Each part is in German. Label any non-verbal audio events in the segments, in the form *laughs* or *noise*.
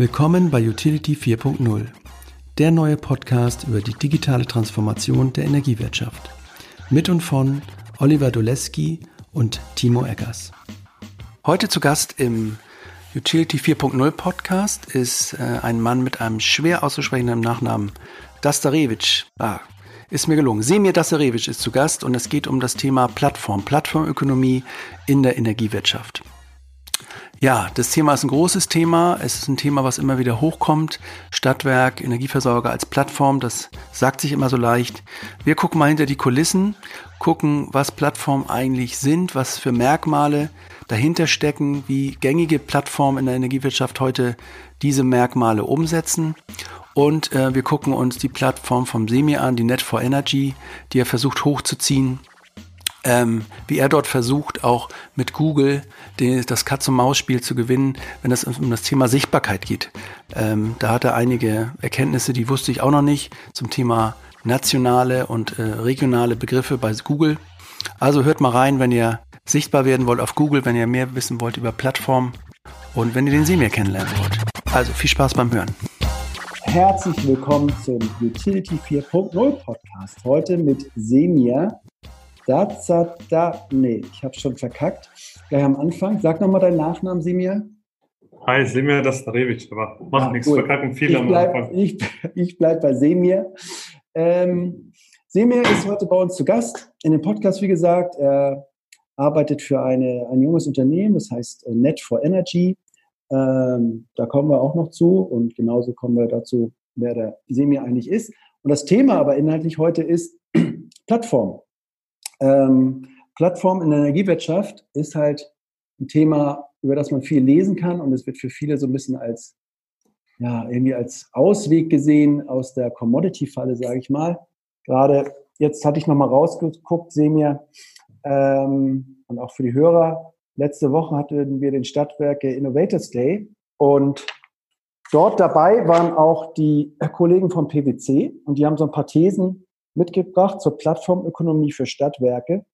Willkommen bei Utility 4.0, der neue Podcast über die digitale Transformation der Energiewirtschaft. Mit und von Oliver Doleski und Timo Eggers. Heute zu Gast im Utility 4.0 Podcast ist äh, ein Mann mit einem schwer auszusprechenden Nachnamen, Dastarewitsch. Ah, ist mir gelungen. Semir Dastarewitsch ist zu Gast und es geht um das Thema Plattform, Plattformökonomie in der Energiewirtschaft. Ja, das Thema ist ein großes Thema. Es ist ein Thema, was immer wieder hochkommt. Stadtwerk, Energieversorger als Plattform, das sagt sich immer so leicht. Wir gucken mal hinter die Kulissen, gucken, was Plattformen eigentlich sind, was für Merkmale dahinter stecken, wie gängige Plattformen in der Energiewirtschaft heute diese Merkmale umsetzen. Und äh, wir gucken uns die Plattform vom Semi an, die Net4Energy, die er versucht hochzuziehen ähm, wie er dort versucht, auch mit Google den, das Katz-und-Maus-Spiel zu gewinnen, wenn es um das Thema Sichtbarkeit geht. Ähm, da hat er einige Erkenntnisse, die wusste ich auch noch nicht, zum Thema nationale und äh, regionale Begriffe bei Google. Also hört mal rein, wenn ihr sichtbar werden wollt auf Google, wenn ihr mehr wissen wollt über Plattformen und wenn ihr den Semir kennenlernen wollt. Also viel Spaß beim Hören. Herzlich willkommen zum Utility 4.0 Podcast. Heute mit Semir. Da, nee, ich habe schon verkackt. Gleich am Anfang. Sag nochmal deinen Nachnamen, Simir. Hi, Semir Dastarewitsch, aber macht ja, nichts, cool. verkacken viele am Anfang. Ich, ich bleibe bei Semir. Ähm, Semir ist heute bei uns zu Gast in dem Podcast, wie gesagt. Er arbeitet für eine, ein junges Unternehmen, das heißt äh, Net for Energy. Ähm, da kommen wir auch noch zu und genauso kommen wir dazu, wer der Semir eigentlich ist. Und das Thema aber inhaltlich heute ist *clears throat* Plattform. Ähm, Plattform in der Energiewirtschaft ist halt ein Thema, über das man viel lesen kann und es wird für viele so ein bisschen als, ja, irgendwie als Ausweg gesehen aus der Commodity-Falle, sage ich mal. Gerade jetzt hatte ich nochmal rausgeguckt, sehe mir, ähm, und auch für die Hörer, letzte Woche hatten wir den Stadtwerke Innovators Day und dort dabei waren auch die Kollegen vom PwC und die haben so ein paar Thesen mitgebracht zur Plattformökonomie für Stadtwerke.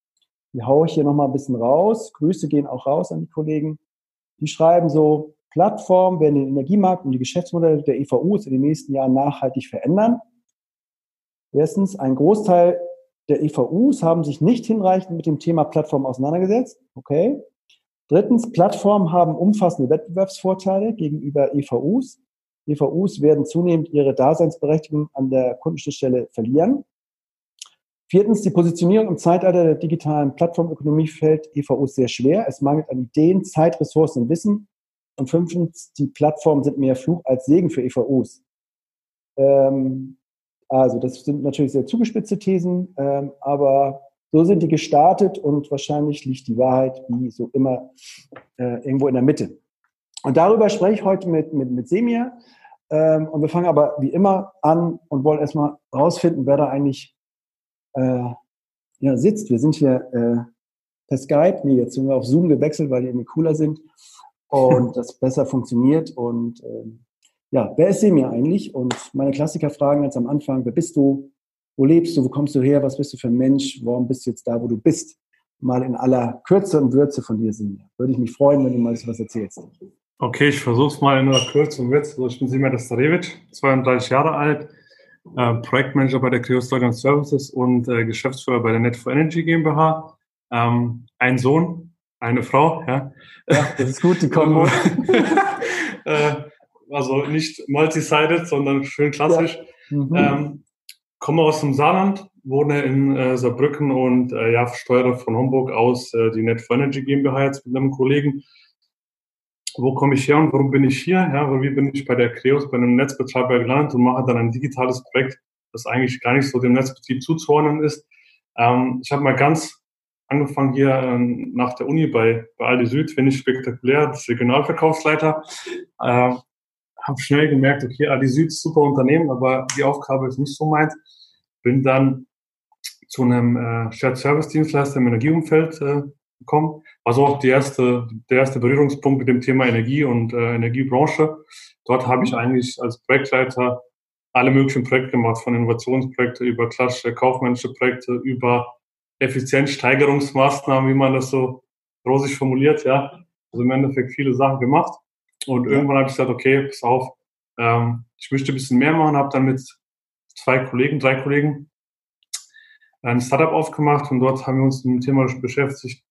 Die haue ich hier nochmal ein bisschen raus. Grüße gehen auch raus an die Kollegen. Die schreiben so, Plattformen werden den Energiemarkt und die Geschäftsmodelle der EVUs in den nächsten Jahren nachhaltig verändern. Erstens, ein Großteil der EVUs haben sich nicht hinreichend mit dem Thema Plattform auseinandergesetzt. Okay. Drittens, Plattformen haben umfassende Wettbewerbsvorteile gegenüber EVUs. EVUs werden zunehmend ihre Daseinsberechtigung an der Kundenschnittstelle verlieren. Viertens, die Positionierung im Zeitalter der digitalen Plattformökonomie fällt EVOs sehr schwer. Es mangelt an Ideen, Zeit, Ressourcen und Wissen. Und fünftens, die Plattformen sind mehr Fluch als Segen für EVOs. Ähm, also das sind natürlich sehr zugespitzte Thesen, ähm, aber so sind die gestartet und wahrscheinlich liegt die Wahrheit wie so immer äh, irgendwo in der Mitte. Und darüber spreche ich heute mit, mit, mit Semir. Ähm, und wir fangen aber wie immer an und wollen erstmal rausfinden, wer da eigentlich äh, ja, sitzt. Wir sind hier äh, per Skype, nee, jetzt sind wir auf Zoom gewechselt, weil die irgendwie cooler sind und *laughs* das besser funktioniert. Und ähm, ja, wer ist Semir eigentlich? Und meine Klassikerfragen ganz am Anfang, wer bist du? Wo lebst du? Wo kommst du her? Was bist du für ein Mensch? Warum bist du jetzt da, wo du bist? Mal in aller Kürze und Würze von dir, Semir. Würde ich mich freuen, wenn du mal was erzählst. Okay, ich versuche es mal in aller Kürze und Würze. Also ich bin Semir Dastarewitsch, 32 Jahre alt, äh, Projektmanager bei der Krios Deutschland Services und äh, Geschäftsführer bei der Net4Energy GmbH. Ähm, ein Sohn, eine Frau, ja. Ja, das ist gut, die *laughs* kommen. äh, also nicht multi-sided, sondern schön klassisch. Ja. Mhm. Ähm, komme aus dem Saarland, wohne in äh, Saarbrücken und äh, ja, steuere von Homburg aus äh, die Net4Energy GmbH jetzt mit einem Kollegen wo komme ich her und warum bin ich hier? Ja, wie bin ich bei der Creos, bei einem Netzbetreiber gelandet und mache dann ein digitales Projekt, das eigentlich gar nicht so dem Netzbetrieb zuzuordnen ist. Ähm, ich habe mal ganz angefangen hier ähm, nach der Uni bei, bei Aldi Süd, finde ich spektakulär, das Regionalverkaufsleiter. Äh, habe schnell gemerkt, okay, Aldi Süd ist super Unternehmen, aber die Aufgabe ist nicht so meins. Bin dann zu einem äh, Shared Service Dienstleister im Energieumfeld äh, gekommen. Also auch die erste, der erste Berührungspunkt mit dem Thema Energie und äh, Energiebranche. Dort habe ich eigentlich als Projektleiter alle möglichen Projekte gemacht, von Innovationsprojekte über klassische kaufmännische Projekte, über Effizienzsteigerungsmaßnahmen, wie man das so rosig formuliert, ja. Also im Endeffekt viele Sachen gemacht. Und irgendwann habe ich gesagt, okay, pass auf, ähm, ich möchte ein bisschen mehr machen, habe dann mit zwei Kollegen, drei Kollegen ein Startup aufgemacht und dort haben wir uns mit dem Thema beschäftigt.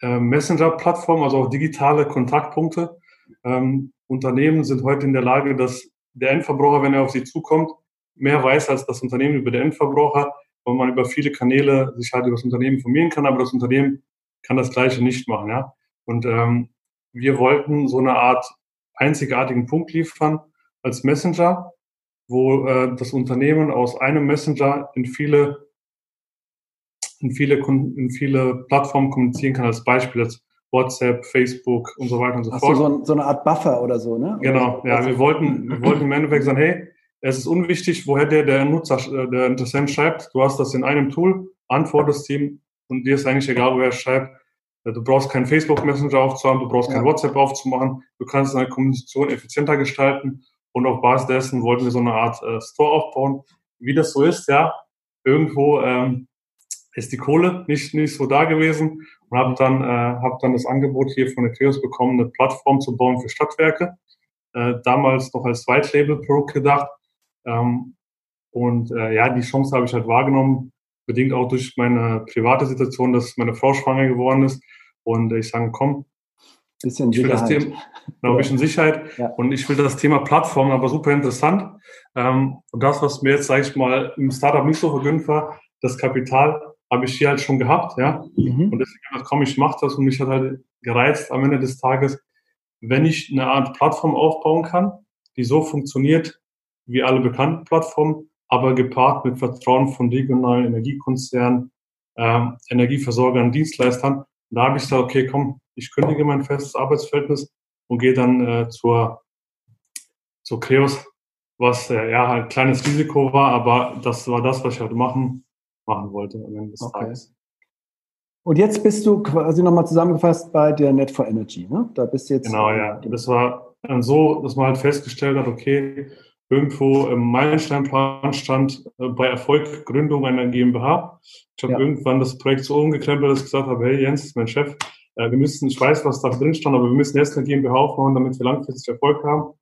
Äh, Messenger-Plattform, also auch digitale Kontaktpunkte. Ähm, Unternehmen sind heute in der Lage, dass der Endverbraucher, wenn er auf sie zukommt, mehr weiß als das Unternehmen über den Endverbraucher, weil man über viele Kanäle sich halt über das Unternehmen informieren kann, aber das Unternehmen kann das Gleiche nicht machen. Ja? Und ähm, wir wollten so eine Art einzigartigen Punkt liefern als Messenger, wo äh, das Unternehmen aus einem Messenger in viele in viele, in viele Plattformen kommunizieren kann, als Beispiel als WhatsApp, Facebook und so weiter und so Ach fort. So, so, eine Art Buffer oder so, ne? Genau, ja, wir wollten, wir wollten im Endeffekt *laughs* sagen, hey, es ist unwichtig, woher der, der Nutzer, äh, der Interessent schreibt. Du hast das in einem Tool, antwortest ihm und dir ist eigentlich egal, woher er schreibt. Äh, du brauchst keinen Facebook Messenger aufzuhaben, du brauchst kein WhatsApp aufzumachen. Du kannst deine Kommunikation effizienter gestalten und auf Basis dessen wollten wir so eine Art äh, Store aufbauen. Wie das so ist, ja, irgendwo ähm, ist die Kohle nicht, nicht so da gewesen und habe dann, äh, hab dann das Angebot hier von Ethereum bekommen, eine Plattform zu bauen für Stadtwerke. Äh, damals noch als White-Label-Produkt gedacht. Ähm, und äh, ja, die Chance habe ich halt wahrgenommen, bedingt auch durch meine private Situation, dass meine Frau schwanger geworden ist. Und ich sage, komm, bisschen ich will Sicherheit. das Thema, genau, ein bisschen Sicherheit. Ja. Und ich will das Thema Plattform aber super interessant. Ähm, und das, was mir jetzt, sage ich mal, im Startup nicht so vergönnt war, das Kapital, habe ich hier halt schon gehabt, ja. Mhm. Und deswegen habe ich komm, ich mache das und mich hat halt gereizt am Ende des Tages, wenn ich eine Art Plattform aufbauen kann, die so funktioniert wie alle bekannten Plattformen, aber gepaart mit Vertrauen von regionalen Energiekonzernen, ähm, Energieversorgern, Dienstleistern. da habe ich gesagt, okay, komm, ich kündige mein festes Arbeitsverhältnis und gehe dann äh, zur, zur Kreos, was äh, ja ein kleines Risiko war, aber das war das, was ich halt machen machen wollte am Ende des Okay. Tages. Und jetzt bist du quasi nochmal zusammengefasst bei der Net for Energy, ne? Da bist du jetzt. Genau, ja. Das war dann so, dass man halt festgestellt hat, okay, irgendwo im Meilensteinplan stand äh, bei Erfolg Gründung einer GmbH. Ich habe Ja. irgendwann das Projekt so umgekrempelt, dass ich gesagt habe, hey Jens, ist mein Chef, äh, wir müssen, ich weiß, was da drin stand, aber wir müssen erst eine GmbH aufbauen, damit wir langfristig Erfolg haben.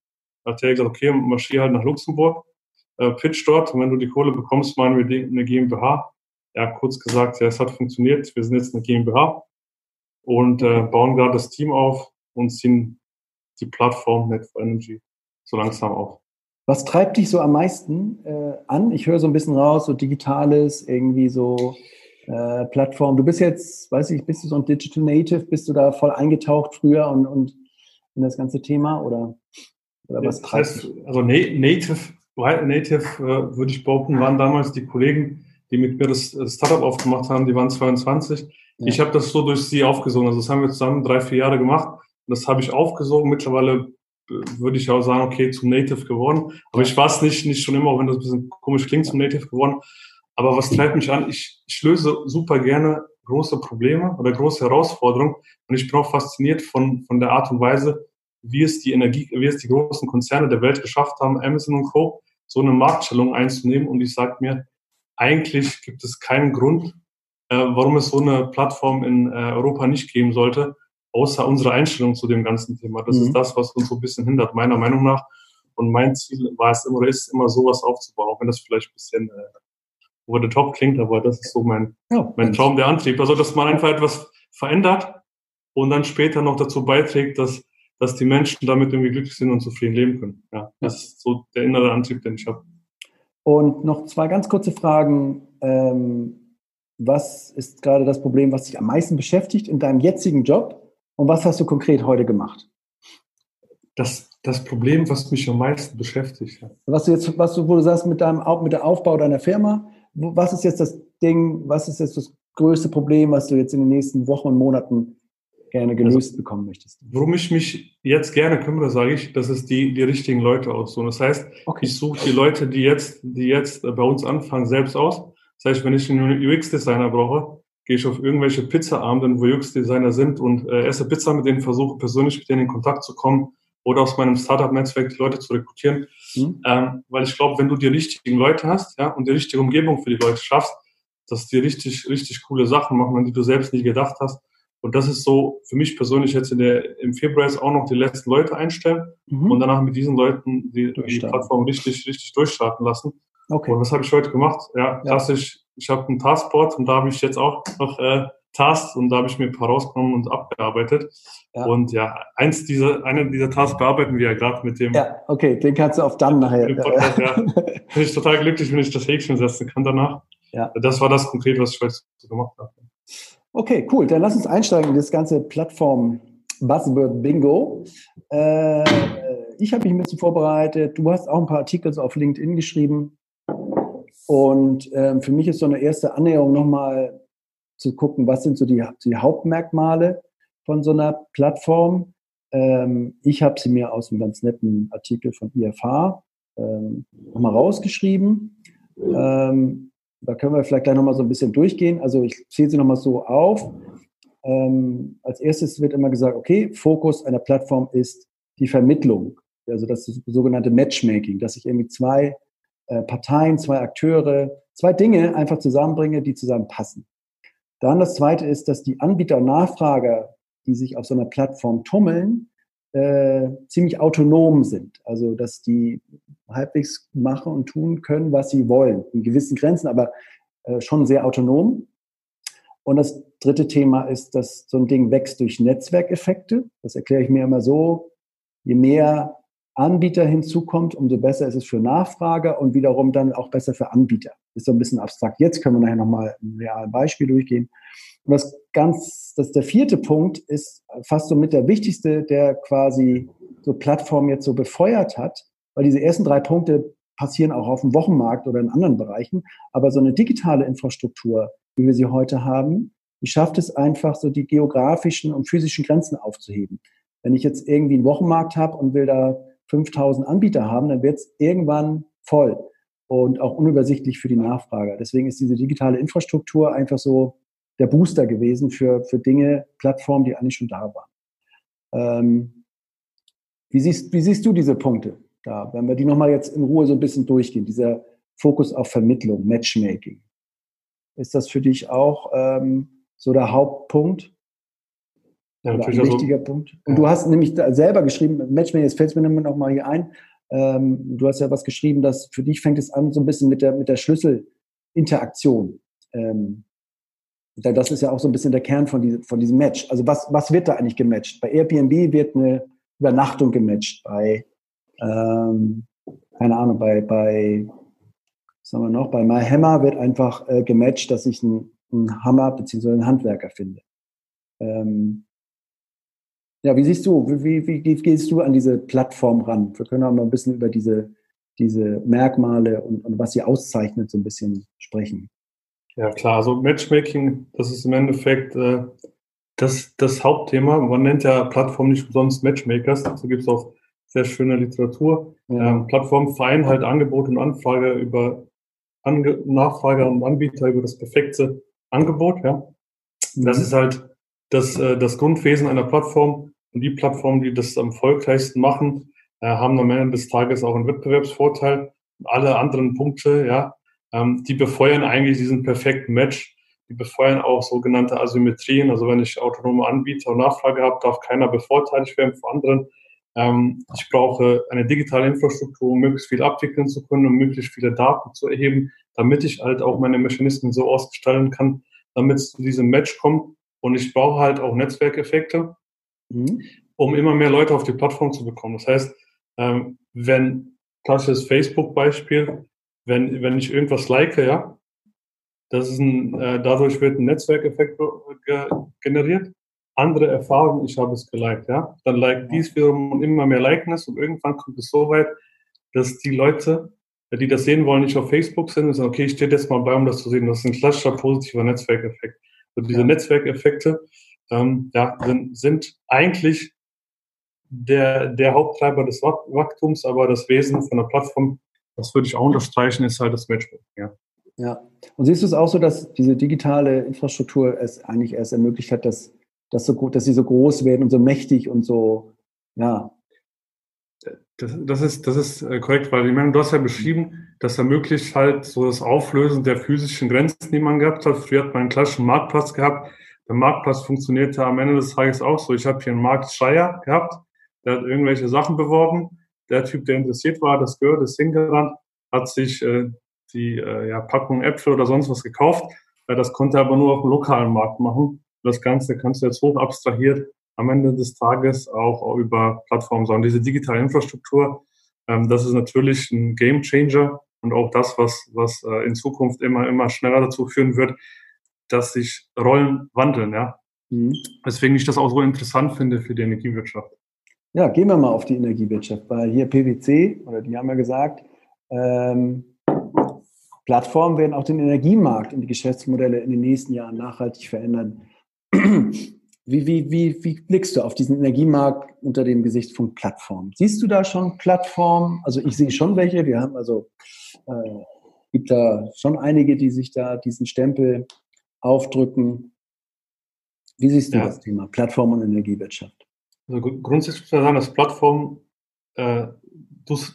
Da hat er gesagt, okay, marschier halt nach Luxemburg, äh, pitch dort und wenn du die Kohle bekommst, machen wir eine GmbH. Ja, kurz gesagt, ja, es hat funktioniert. Wir sind jetzt eine GmbH und äh, bauen gerade das Team auf und ziehen die Plattform Net for Energy so langsam auf. Was treibt dich so am meisten äh, an? Ich höre so ein bisschen raus, so Digitales, irgendwie so äh, Plattform. Du bist jetzt, weiß ich, bist du so ein Digital Native? Bist du da voll eingetaucht früher und, und in das ganze Thema oder, oder was das treibt heißt, also Na- Native, Native äh, würde ich behaupten, waren damals die Kollegen, die mit mir das äh, Startup aufgemacht haben, die waren 22. Ja. Ich habe das so durch sie aufgesogen. Also das haben wir zusammen drei, vier Jahre gemacht. Das habe ich aufgesogen. Mittlerweile äh, würde ich auch sagen, okay, zum Native geworden. Aber ich war es nicht, nicht schon immer, auch wenn das ein bisschen komisch klingt, zum Native geworden. Aber was treibt mich an? Ich, ich löse super gerne große Probleme oder große Herausforderungen. Und ich bin auch fasziniert von, von der Art und Weise, wie es die Energie, wie es die großen Konzerne der Welt geschafft haben, Amazon und Co., so eine Marktstellung einzunehmen. Und ich sage mir, eigentlich gibt es keinen Grund, äh, warum es so eine Plattform in äh, Europa nicht geben sollte, außer unsere Einstellung zu dem ganzen Thema. Das Mhm. ist das, was uns so ein bisschen hindert, meiner Meinung nach. Und mein Ziel war es immer, ist immer sowas aufzubauen, auch wenn das vielleicht ein bisschen äh, over the top klingt, aber das ist so mein, Ja, mein Traum, der Antrieb. Also, dass man einfach etwas verändert und dann später noch dazu beiträgt, dass, dass die Menschen damit irgendwie glücklich sind und zufrieden leben können. Ja, das ist so der innere Antrieb, den ich habe. Und noch zwei ganz kurze Fragen. Ähm, was ist gerade das Problem, was dich am meisten beschäftigt in deinem jetzigen Job? Und was hast du konkret heute gemacht? Das, das Problem, was mich am meisten beschäftigt. Ja. Was du jetzt, was du, wo du sagst, mit deinem mit der Aufbau deiner Firma, was ist jetzt das Ding, was ist jetzt das größte Problem, was du jetzt in den nächsten Wochen und Monaten gerne gelöst bekommen möchtest? Worum ich mich jetzt gerne kümmere, sage ich, das ist die, die richtigen Leute aussuchen. Das heißt, Okay. ich suche die Leute, die jetzt, die jetzt bei uns anfangen, selbst aus. Das heißt, wenn ich einen UX-Designer brauche, gehe ich auf irgendwelche Pizzaabenden, wo UX-Designer sind und äh, esse Pizza mit denen, versuche persönlich mit denen in Kontakt zu kommen oder aus meinem Startup-Netzwerk die Leute zu rekrutieren. Hm? Ähm, weil ich glaube, wenn du die richtigen Leute hast ja, und die richtige Umgebung für die Leute schaffst, dass die richtig, richtig coole Sachen machen, an die du selbst nie gedacht hast. Und das ist so für mich persönlich jetzt in der, im Februar jetzt auch noch die letzten Leute einstellen mhm. und danach mit diesen Leuten die, die Plattform richtig, richtig durchstarten lassen. Okay. Und was habe ich heute gemacht? Ja, klassisch, ich habe ein Taskboard und da habe ich jetzt auch noch äh, Tasks und da habe ich mir ein paar rausgenommen und abgearbeitet. Ja. Und ja, eins dieser, eine dieser Tasks bearbeiten wir ja gerade mit dem. Ja, okay, den kannst du auf dann nachher. Podcast, ja. *laughs* Bin ich total glücklich, wenn ich das Häkchen setzen kann danach. Ja. Das war das konkret, was ich heute gemacht habe. Okay, cool. Dann lass uns einsteigen in das ganze Plattform Buzzword Bingo. Äh, ich habe mich ein bisschen vorbereitet. Du hast auch ein paar Artikel auf LinkedIn geschrieben. Und ähm, für mich ist so eine erste Annäherung nochmal zu gucken, was sind so die, die Hauptmerkmale von so einer Plattform. Ähm, ich habe sie mir aus einem ganz netten Artikel von IFH ähm, nochmal rausgeschrieben. Da können wir vielleicht gleich nochmal so ein bisschen durchgehen. Also ich zähle sie nochmal so auf. Ähm, als erstes wird immer gesagt, okay, Fokus einer Plattform ist die Vermittlung. Also das sogenannte Matchmaking, dass ich irgendwie zwei äh, Parteien, zwei Akteure, zwei Dinge einfach zusammenbringe, die zusammenpassen. Dann das zweite ist, dass die Anbieter und Nachfrager, die sich auf so einer Plattform tummeln, äh, ziemlich autonom sind. Also dass die halbwegs machen und tun können, was sie wollen, in gewissen Grenzen, aber äh, schon sehr autonom. Und das dritte Thema ist, dass so ein Ding wächst durch Netzwerkeffekte. Das erkläre ich mir immer so. Je mehr Anbieter hinzukommt, umso besser ist es für Nachfrager und wiederum dann auch besser für Anbieter. Ist so ein bisschen abstrakt. Jetzt können wir nachher nochmal ein reales Beispiel durchgehen. Und das ganz, das der vierte Punkt ist fast so mit der wichtigste, der quasi so Plattformen jetzt so befeuert hat, weil diese ersten drei Punkte passieren auch auf dem Wochenmarkt oder in anderen Bereichen. Aber so eine digitale Infrastruktur, wie wir sie heute haben, die schafft es einfach, so die geografischen und physischen Grenzen aufzuheben. Wenn ich jetzt irgendwie einen Wochenmarkt habe und will da 5000 Anbieter haben, dann wird es irgendwann voll und auch unübersichtlich für die Nachfrager. Deswegen ist diese digitale Infrastruktur einfach so der Booster gewesen für, für Dinge, Plattformen, die eigentlich schon da waren. Ähm, wie, siehst, wie siehst du diese Punkte da, wenn wir die nochmal jetzt in Ruhe so ein bisschen durchgehen, dieser Fokus auf Vermittlung, Matchmaking? Ist das für dich auch ähm, so der Hauptpunkt? Ja, Oder ein wichtiger also, Punkt. Und ja. du hast nämlich selber geschrieben, Matchmaking, jetzt fällt es mir noch mal hier ein, ähm, du hast ja was geschrieben, dass für dich fängt es an so ein bisschen mit der, mit der Schlüsselinteraktion. Ähm, das ist ja auch so ein bisschen der Kern von, diesem, von diesem Match. Also was, was wird da eigentlich gematcht? Bei Airbnb wird eine Übernachtung gematcht. Bei, ähm, keine Ahnung, bei, bei, was haben wir noch? Bei MyHammer wird einfach äh, gematcht, dass ich einen, einen Hammer bzw. einen Handwerker finde. Ähm, ja, wie siehst du, wie, wie, wie gehst du an diese Plattform ran? Wir können auch mal ein bisschen über diese, diese Merkmale und, und was sie auszeichnet, so ein bisschen sprechen. Ja, klar. Also Matchmaking, das ist im Endeffekt äh, das, das Hauptthema. Man nennt ja Plattform nicht umsonst Matchmakers. Dazu gibt es auch sehr schöne Literatur. Ja. Ähm, Plattformen vereinen halt Angebot und Anfrage über Ange Nachfrage und Anbieter über das perfekte Angebot. Ja. Das mhm. ist halt das, äh, das Grundwesen einer Plattform. Und die Plattformen, die das am erfolgreichsten machen, äh, haben am Ende des Tages auch einen Wettbewerbsvorteil. Alle anderen Punkte, ja, ähm, die befeuern eigentlich diesen perfekten Match. Die befeuern auch sogenannte Asymmetrien. Also wenn ich autonome Anbieter und Nachfrage habe, darf keiner bevorteiligt werden vor anderen. Ähm, ich brauche eine digitale Infrastruktur, um möglichst viel abwickeln zu können, um möglichst viele Daten zu erheben, damit ich halt auch meine Mechanismen so ausgestalten kann, damit es zu diesem Match kommt. Und ich brauche halt auch Netzwerkeffekte, mhm. um immer mehr Leute auf die Plattform zu bekommen. Das heißt, ähm, wenn klassisches Facebook-Beispiel, wenn, wenn ich irgendwas like, ja, das ist ein, äh, dadurch wird ein Netzwerkeffekt ge generiert. Andere erfahren, ich habe es geliked, ja. Dann like dies wiederum und immer mehr liken es und irgendwann kommt es so weit, dass die Leute, die das sehen wollen, nicht auf Facebook sind und sagen, okay, ich stehe jetzt mal bei, um das zu sehen. Das ist ein klassischer positiver Netzwerkeffekt. Und diese ja. Netzwerkeffekte ähm, ja, sind, sind eigentlich der, der Haupttreiber des Wachstums, aber das Wesen von der Plattform das würde ich auch unterstreichen, ist halt das Matchmaking. Ja. ja. Und siehst du es auch so, dass diese digitale Infrastruktur es eigentlich erst ermöglicht hat, dass, dass, so, dass sie so groß werden und so mächtig und so, ja. Das, das ist, das ist äh, korrekt, weil ich meine, du hast ja beschrieben, das ermöglicht halt so das Auflösen der physischen Grenzen, die man gehabt hat. Früher hat man einen klassischen Marktplatz gehabt, der Marktplatz funktionierte am Ende des Tages auch so. Ich habe hier einen Marktschreier gehabt, der hat irgendwelche Sachen beworben. Der Typ, der interessiert war, das gehört, ist hingerannt, hat sich äh, die äh, ja, Packung Äpfel oder sonst was gekauft. Äh, das konnte er aber nur auf dem lokalen Markt machen. Das Ganze kannst du jetzt hoch abstrahiert am Ende des Tages auch, über Plattformen sagen. Diese digitale Infrastruktur, ähm, das ist natürlich ein Game Changer und auch das, was, was äh, in Zukunft immer, immer schneller dazu führen wird, dass sich Rollen wandeln, ja. Mhm. Weswegen ich das auch so interessant finde für die Energiewirtschaft. Ja, gehen wir mal auf die Energiewirtschaft, weil hier PwC, oder die haben ja gesagt, ähm, Plattformen werden auch den Energiemarkt und die Geschäftsmodelle in den nächsten Jahren nachhaltig verändern. *clears throat* Wie, wie, wie, wie blickst du auf diesen Energiemarkt unter dem Gesichtspunkt Plattform? Siehst du da schon Plattformen? Also ich sehe schon welche. Wir haben also, äh, gibt da schon einige, die sich da diesen Stempel aufdrücken. Wie siehst du ja. das Thema Plattform und Energiewirtschaft? Also grundsätzlich muss man sagen, dass Plattformen äh,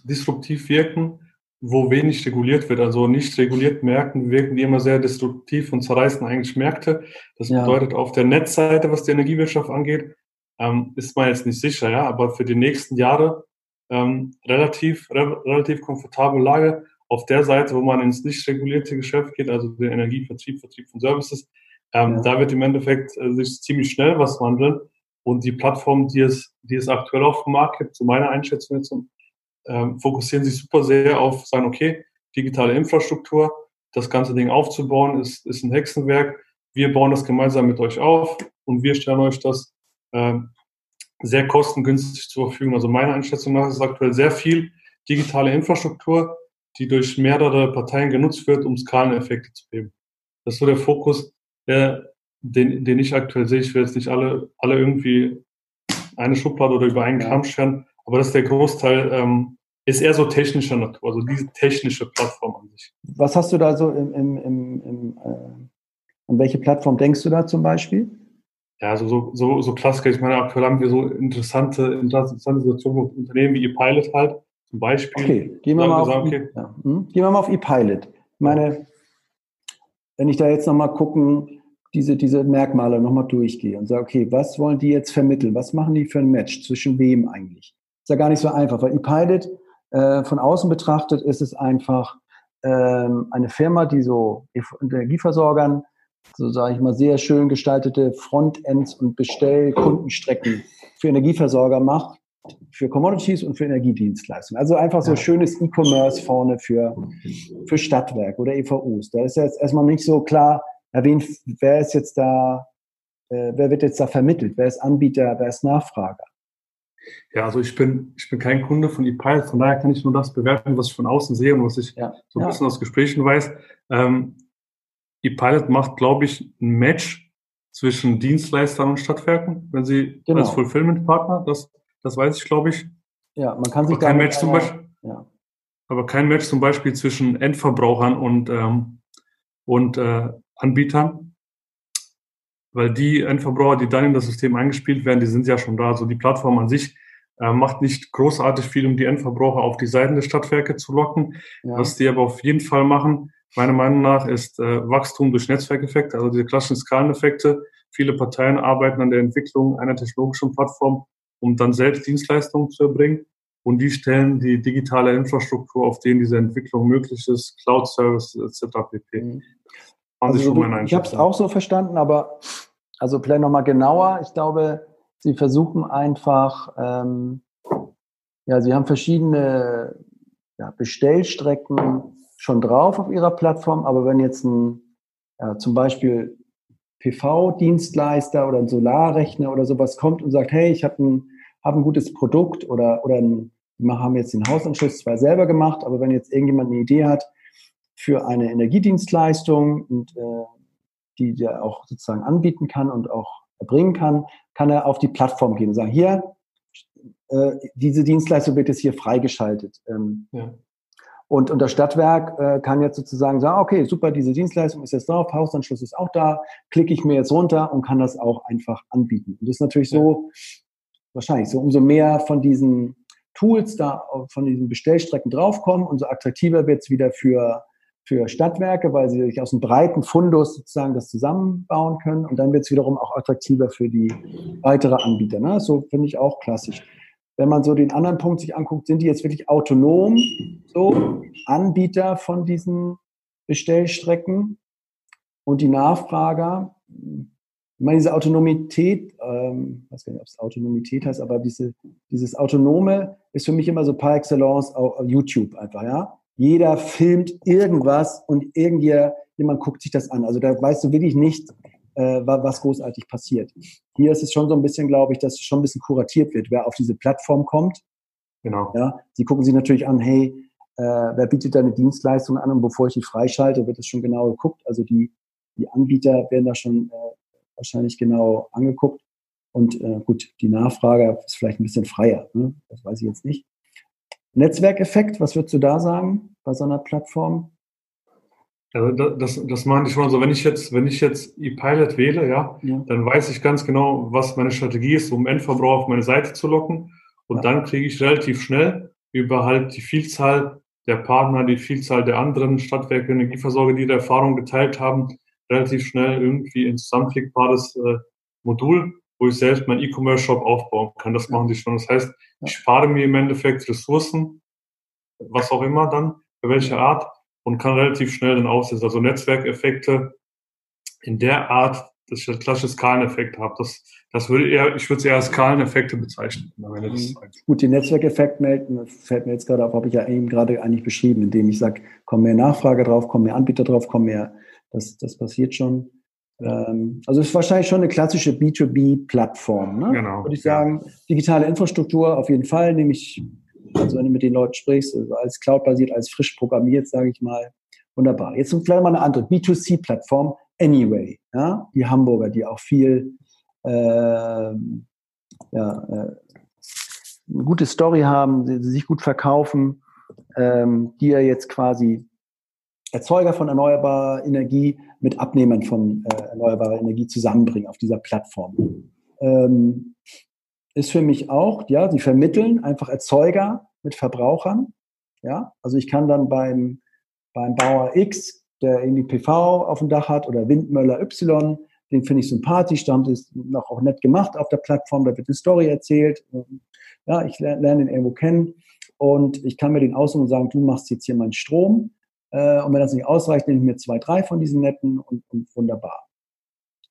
disruptiv wirken wo wenig reguliert wird. Also nicht reguliert Märkten wirken die immer sehr destruktiv und zerreißen eigentlich Märkte. Das ja. bedeutet, auf der Netzseite, was die Energiewirtschaft angeht, ähm, ist man jetzt nicht sicher, ja, aber für die nächsten Jahre ähm, relativ, re relativ komfortable Lage. Auf der Seite, wo man ins nicht regulierte Geschäft geht, also den Energievertrieb, Vertrieb von Services, ähm, ja. da wird im Endeffekt äh, sich ziemlich schnell was wandeln. Und die Plattform, die es, die es aktuell auf dem Markt gibt, zu meiner Einschätzung jetzt, ähm, fokussieren sich super sehr auf, sagen, okay, digitale Infrastruktur, das ganze Ding aufzubauen, ist, ist ein Hexenwerk. Wir bauen das gemeinsam mit euch auf und wir stellen euch das ähm, sehr kostengünstig zur Verfügung. Also meiner Einschätzung nach ist es aktuell sehr viel digitale Infrastruktur, die durch mehrere Parteien genutzt wird, um Skaleneffekte zu geben. Das ist so der Fokus, der, den, den ich aktuell sehe. Ich will jetzt nicht alle, alle irgendwie eine Schublade oder über einen Kamm scheren, aber das ist der Großteil ähm, ist eher so technischer Natur, also diese technische Plattform an sich. Was hast du da so im, im, im, im äh, an welche Plattform denkst du da zum Beispiel? Ja, also so, so, so Klassiker. Ich meine, aktuell haben wir so interessante, interessante Situationen mit Unternehmen wie ePilot halt, zum Beispiel. Okay, gehen wir, mal auf, okay. ja. hm? gehen wir mal auf ePilot. Ich meine, wenn ich da jetzt nochmal gucken, diese, diese Merkmale nochmal durchgehe und sage, okay, was wollen die jetzt vermitteln? Was machen die für ein Match? Zwischen wem eigentlich? Ist ja gar nicht so einfach, weil ePilot äh, von außen betrachtet ist es einfach ähm, eine Firma, die so Energieversorgern, so sage ich mal, sehr schön gestaltete Frontends und Bestellkundenstrecken für Energieversorger macht, für Commodities und für Energiedienstleistungen. Also einfach so schönes E-Commerce vorne für, für Stadtwerk oder EVUs. Da ist jetzt erstmal nicht so klar, wen, wer ist jetzt da, äh, wer wird jetzt da vermittelt, wer ist Anbieter, wer ist Nachfrager. Ja, also ich bin, ich bin kein Kunde von ePilot, von daher kann ich nur das bewerten, was ich von außen sehe und was ich ja. so ein ja. bisschen aus Gesprächen weiß. Ähm, ePilot macht, glaube ich, ein Match zwischen Dienstleistern und Stadtwerken, wenn sie genau. als Fulfillment-Partner, das, das weiß ich, glaube ich. Ja, man kann sich aber kein Match zum Beispiel, ja. aber kein Match zum Beispiel zwischen Endverbrauchern und, ähm, und äh, Anbietern weil die Endverbraucher, die dann in das System eingespielt werden, die sind ja schon da. Also die Plattform an sich äh, macht nicht großartig viel, um die Endverbraucher auf die Seiten der Stadtwerke zu locken. Ja. Was die aber auf jeden Fall machen, meiner Meinung nach, ist äh, Wachstum durch Netzwerkeffekte, also diese klassischen Skaleneffekte. Viele Parteien arbeiten an der Entwicklung einer technologischen Plattform, um dann selbst Dienstleistungen zu erbringen. Und die stellen die digitale Infrastruktur, auf denen diese Entwicklung möglich ist, Cloud-Services etc. pp. Mhm. Also, du, ich habe es auch so verstanden, aber also vielleicht nochmal genauer. Ich glaube, sie versuchen einfach, ähm, ja, sie haben verschiedene ja, Bestellstrecken schon drauf auf ihrer Plattform, aber wenn jetzt ein ja, zum Beispiel PV-Dienstleister oder ein Solarrechner oder sowas kommt und sagt, hey, ich habe ein, hab ein gutes Produkt oder, oder ein, wir haben jetzt den Hausanschluss zwar selber gemacht, aber wenn jetzt irgendjemand eine Idee hat, für eine Energiedienstleistung und äh, die der auch sozusagen anbieten kann und auch erbringen kann, kann er auf die Plattform gehen und sagen, hier, äh, diese Dienstleistung wird jetzt hier freigeschaltet. Ähm, ja. Und, und das Stadtwerk äh, kann jetzt sozusagen sagen, okay, super, diese Dienstleistung ist jetzt drauf, Hausanschluss ist auch da, klicke ich mir jetzt runter und kann das auch einfach anbieten. Und das ist natürlich so, wahrscheinlich so, umso mehr von diesen Tools da, von diesen Bestellstrecken draufkommen, umso attraktiver wird es wieder für für Stadtwerke, weil sie sich aus einem breiten Fundus sozusagen das zusammenbauen können. Und dann wird es wiederum auch attraktiver für die weitere Anbieter. Ne? So finde ich auch klassisch. Wenn man so den anderen Punkt sich anguckt, sind die jetzt wirklich autonom, so Anbieter von diesen Bestellstrecken und die Nachfrager. Ich meine, diese Autonomität, ähm, ich weiß gar nicht, ob es Autonomität heißt, aber diese, dieses Autonome ist für mich immer so par excellence auch YouTube einfach, ja jeder filmt irgendwas und irgendjemand guckt sich das an. Also da weißt du wirklich nicht, äh, was großartig passiert. Hier ist es schon so ein bisschen, glaube ich, dass es schon ein bisschen kuratiert wird, wer auf diese Plattform kommt. Genau. Ja, sie gucken sich natürlich an, hey, äh, wer bietet da eine Dienstleistung an und bevor ich die freischalte, wird es schon genau geguckt. Also die, die Anbieter werden da schon äh, wahrscheinlich genau angeguckt. Und äh, gut, die Nachfrage ist vielleicht ein bisschen freier. Ne? Das weiß ich jetzt nicht. Netzwerkeffekt, was würdest du da sagen bei so einer Plattform? Also das, das machen die schon. Also wenn ich jetzt, wenn ich jetzt ePilot wähle, ja, ja, dann weiß ich ganz genau, was meine Strategie ist, um Endverbraucher auf meine Seite zu locken. Und ja. dann kriege ich relativ schnell über halt die Vielzahl der Partner, die Vielzahl der anderen Stadtwerke, Energieversorger, die da Erfahrung geteilt haben, relativ schnell irgendwie ein zusammenklickbares äh, Modul, wo ich selbst meinen E-Commerce-Shop aufbauen kann. Das machen die schon. Das heißt, ich spare mir im Endeffekt Ressourcen, was auch immer dann, für welche Art, und kann relativ schnell dann aussetzen. Also Netzwerkeffekte in der Art, dass ich einen klassischen Skaleneffekt habe. Das, das würde eher, ich würde es eher als Skaleneffekte bezeichnen. Mhm. Gut, den Netzwerkeffekt fällt mir jetzt gerade auf, habe ich ja eben gerade eigentlich beschrieben, indem ich sage, kommen mehr Nachfrage drauf, kommen mehr Anbieter drauf, kommen mehr, das, das passiert schon. Ähm, also es ist wahrscheinlich schon eine klassische B2B-Plattform. Ne? Genau. Würde ich sagen, digitale Infrastruktur auf jeden Fall, nämlich, also wenn du mit den Leuten sprichst, also als Cloud-basiert, als frisch programmiert, sage ich mal, wunderbar. Jetzt vielleicht mal eine andere B2C-Plattform, Anyway, ja? die Hamburger, die auch viel äh, ja, äh, eine gute Story haben, die, sich gut verkaufen, ähm, die ja jetzt quasi Erzeuger von erneuerbarer Energie mit Abnehmern von äh, erneuerbarer Energie zusammenbringen auf dieser Plattform. Ähm, ist für mich auch, ja, sie vermitteln einfach Erzeuger mit Verbrauchern. Ja, also ich kann dann beim, beim Bauer X, der irgendwie PV auf dem Dach hat oder Windmöller Y, den finde ich sympathisch, da haben sie es noch auch nett gemacht auf der Plattform, da wird eine Story erzählt. Ja, ich lerne, lerne den irgendwo kennen und ich kann mir den aussuchen und sagen, du machst jetzt hier meinen Strom äh, und wenn das nicht ausreicht, nehme ich mir zwei, drei von diesen netten und, und wunderbar.